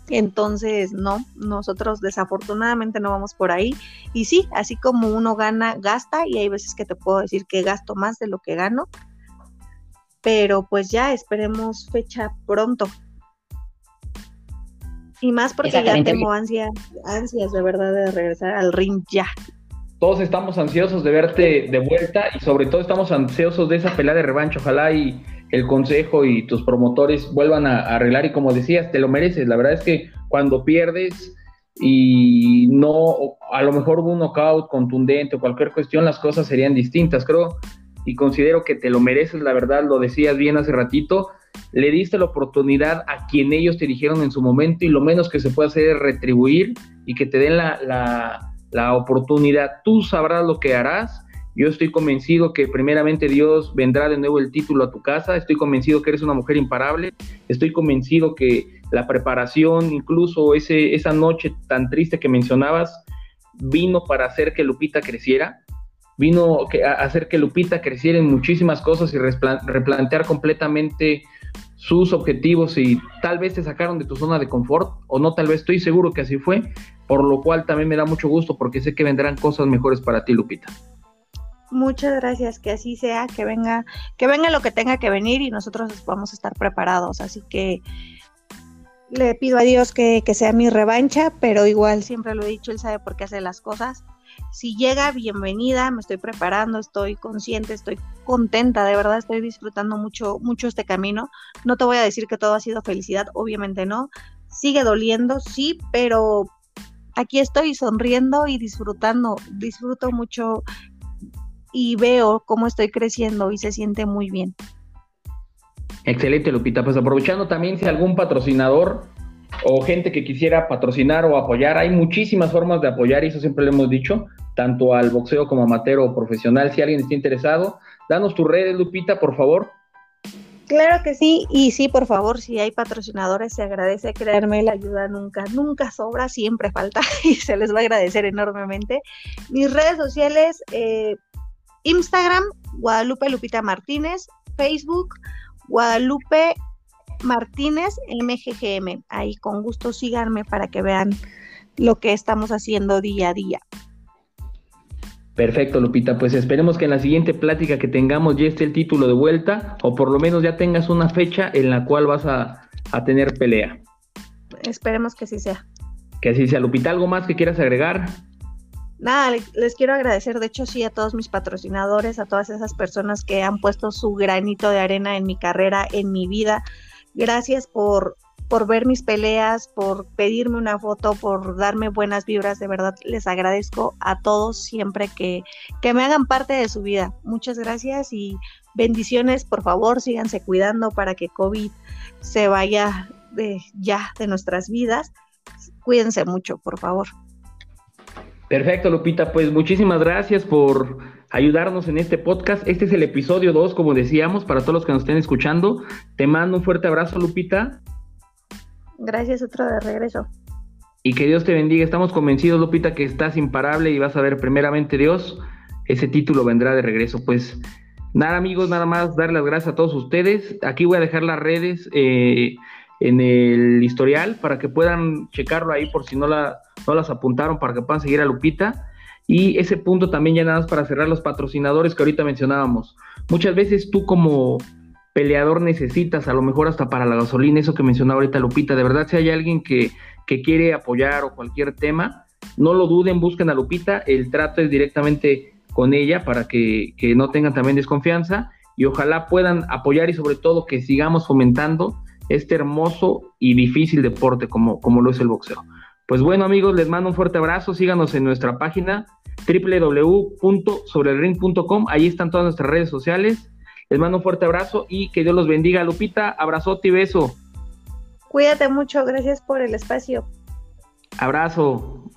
entonces, no, nosotros desafortunadamente no vamos por ahí. Y sí, así como uno gana, gasta, y hay veces que te puedo decir que gasto más de lo que gano. Pero pues ya esperemos fecha pronto. Y más porque ya tengo ansias, ansias de verdad de regresar al ring ya. Todos estamos ansiosos de verte de vuelta y sobre todo estamos ansiosos de esa pelea de revancha. Ojalá y el consejo y tus promotores vuelvan a, arreglar y como decías, te lo mereces. La verdad es que cuando pierdes y no, a lo mejor hubo un knockout contundente o cualquier cuestión, las cosas serían distintas, creo, y considero que te lo mereces, la verdad, lo decías bien hace ratito, le diste la oportunidad a quien ellos te dijeron en su momento y lo menos que se puede hacer es retribuir y que te den la, la, la oportunidad. Tú sabrás lo que harás. Yo estoy convencido que primeramente Dios vendrá de nuevo el título a tu casa, estoy convencido que eres una mujer imparable, estoy convencido que la preparación, incluso ese, esa noche tan triste que mencionabas, vino para hacer que Lupita creciera, vino a hacer que Lupita creciera en muchísimas cosas y replantear completamente sus objetivos y tal vez te sacaron de tu zona de confort o no, tal vez estoy seguro que así fue, por lo cual también me da mucho gusto porque sé que vendrán cosas mejores para ti, Lupita. Muchas gracias, que así sea, que venga, que venga lo que tenga que venir y nosotros vamos a estar preparados. Así que le pido a Dios que, que sea mi revancha, pero igual siempre lo he dicho, él sabe por qué hace las cosas. Si llega, bienvenida, me estoy preparando, estoy consciente, estoy contenta, de verdad estoy disfrutando mucho, mucho este camino. No te voy a decir que todo ha sido felicidad, obviamente no. Sigue doliendo, sí, pero aquí estoy sonriendo y disfrutando, disfruto mucho y veo cómo estoy creciendo y se siente muy bien. Excelente, Lupita. Pues aprovechando también si algún patrocinador o gente que quisiera patrocinar o apoyar, hay muchísimas formas de apoyar y eso siempre lo hemos dicho, tanto al boxeo como amateur o profesional. Si alguien está interesado, danos tus redes, Lupita, por favor. Claro que sí, y sí, por favor, si hay patrocinadores, se agradece, creerme, la ayuda nunca, nunca sobra, siempre falta y se les va a agradecer enormemente. Mis redes sociales, eh, Instagram, Guadalupe Lupita Martínez, Facebook, Guadalupe Martínez MGGM. Ahí con gusto síganme para que vean lo que estamos haciendo día a día. Perfecto, Lupita. Pues esperemos que en la siguiente plática que tengamos ya esté el título de vuelta o por lo menos ya tengas una fecha en la cual vas a, a tener pelea. Esperemos que así sea. Que así sea. Lupita, ¿algo más que quieras agregar? nada, les quiero agradecer, de hecho sí, a todos mis patrocinadores, a todas esas personas que han puesto su granito de arena en mi carrera, en mi vida. Gracias por, por ver mis peleas, por pedirme una foto, por darme buenas vibras, de verdad les agradezco a todos siempre que, que me hagan parte de su vida. Muchas gracias y bendiciones, por favor, síganse cuidando para que COVID se vaya de ya de nuestras vidas. Cuídense mucho, por favor. Perfecto, Lupita. Pues muchísimas gracias por ayudarnos en este podcast. Este es el episodio 2, como decíamos, para todos los que nos estén escuchando. Te mando un fuerte abrazo, Lupita. Gracias, otro de regreso. Y que Dios te bendiga. Estamos convencidos, Lupita, que estás imparable y vas a ver primeramente Dios. Ese título vendrá de regreso. Pues nada, amigos, nada más dar las gracias a todos ustedes. Aquí voy a dejar las redes. Eh, en el historial para que puedan checarlo ahí por si no, la, no las apuntaron, para que puedan seguir a Lupita. Y ese punto también ya nada más para cerrar los patrocinadores que ahorita mencionábamos. Muchas veces tú como peleador necesitas, a lo mejor hasta para la gasolina, eso que mencionaba ahorita Lupita, de verdad si hay alguien que, que quiere apoyar o cualquier tema, no lo duden, busquen a Lupita, el trato es directamente con ella para que, que no tengan también desconfianza y ojalá puedan apoyar y sobre todo que sigamos fomentando este hermoso y difícil deporte como, como lo es el boxeo. Pues bueno amigos, les mando un fuerte abrazo, síganos en nuestra página www.sobrelring.com, ahí están todas nuestras redes sociales. Les mando un fuerte abrazo y que Dios los bendiga. Lupita, abrazote y beso. Cuídate mucho, gracias por el espacio. Abrazo.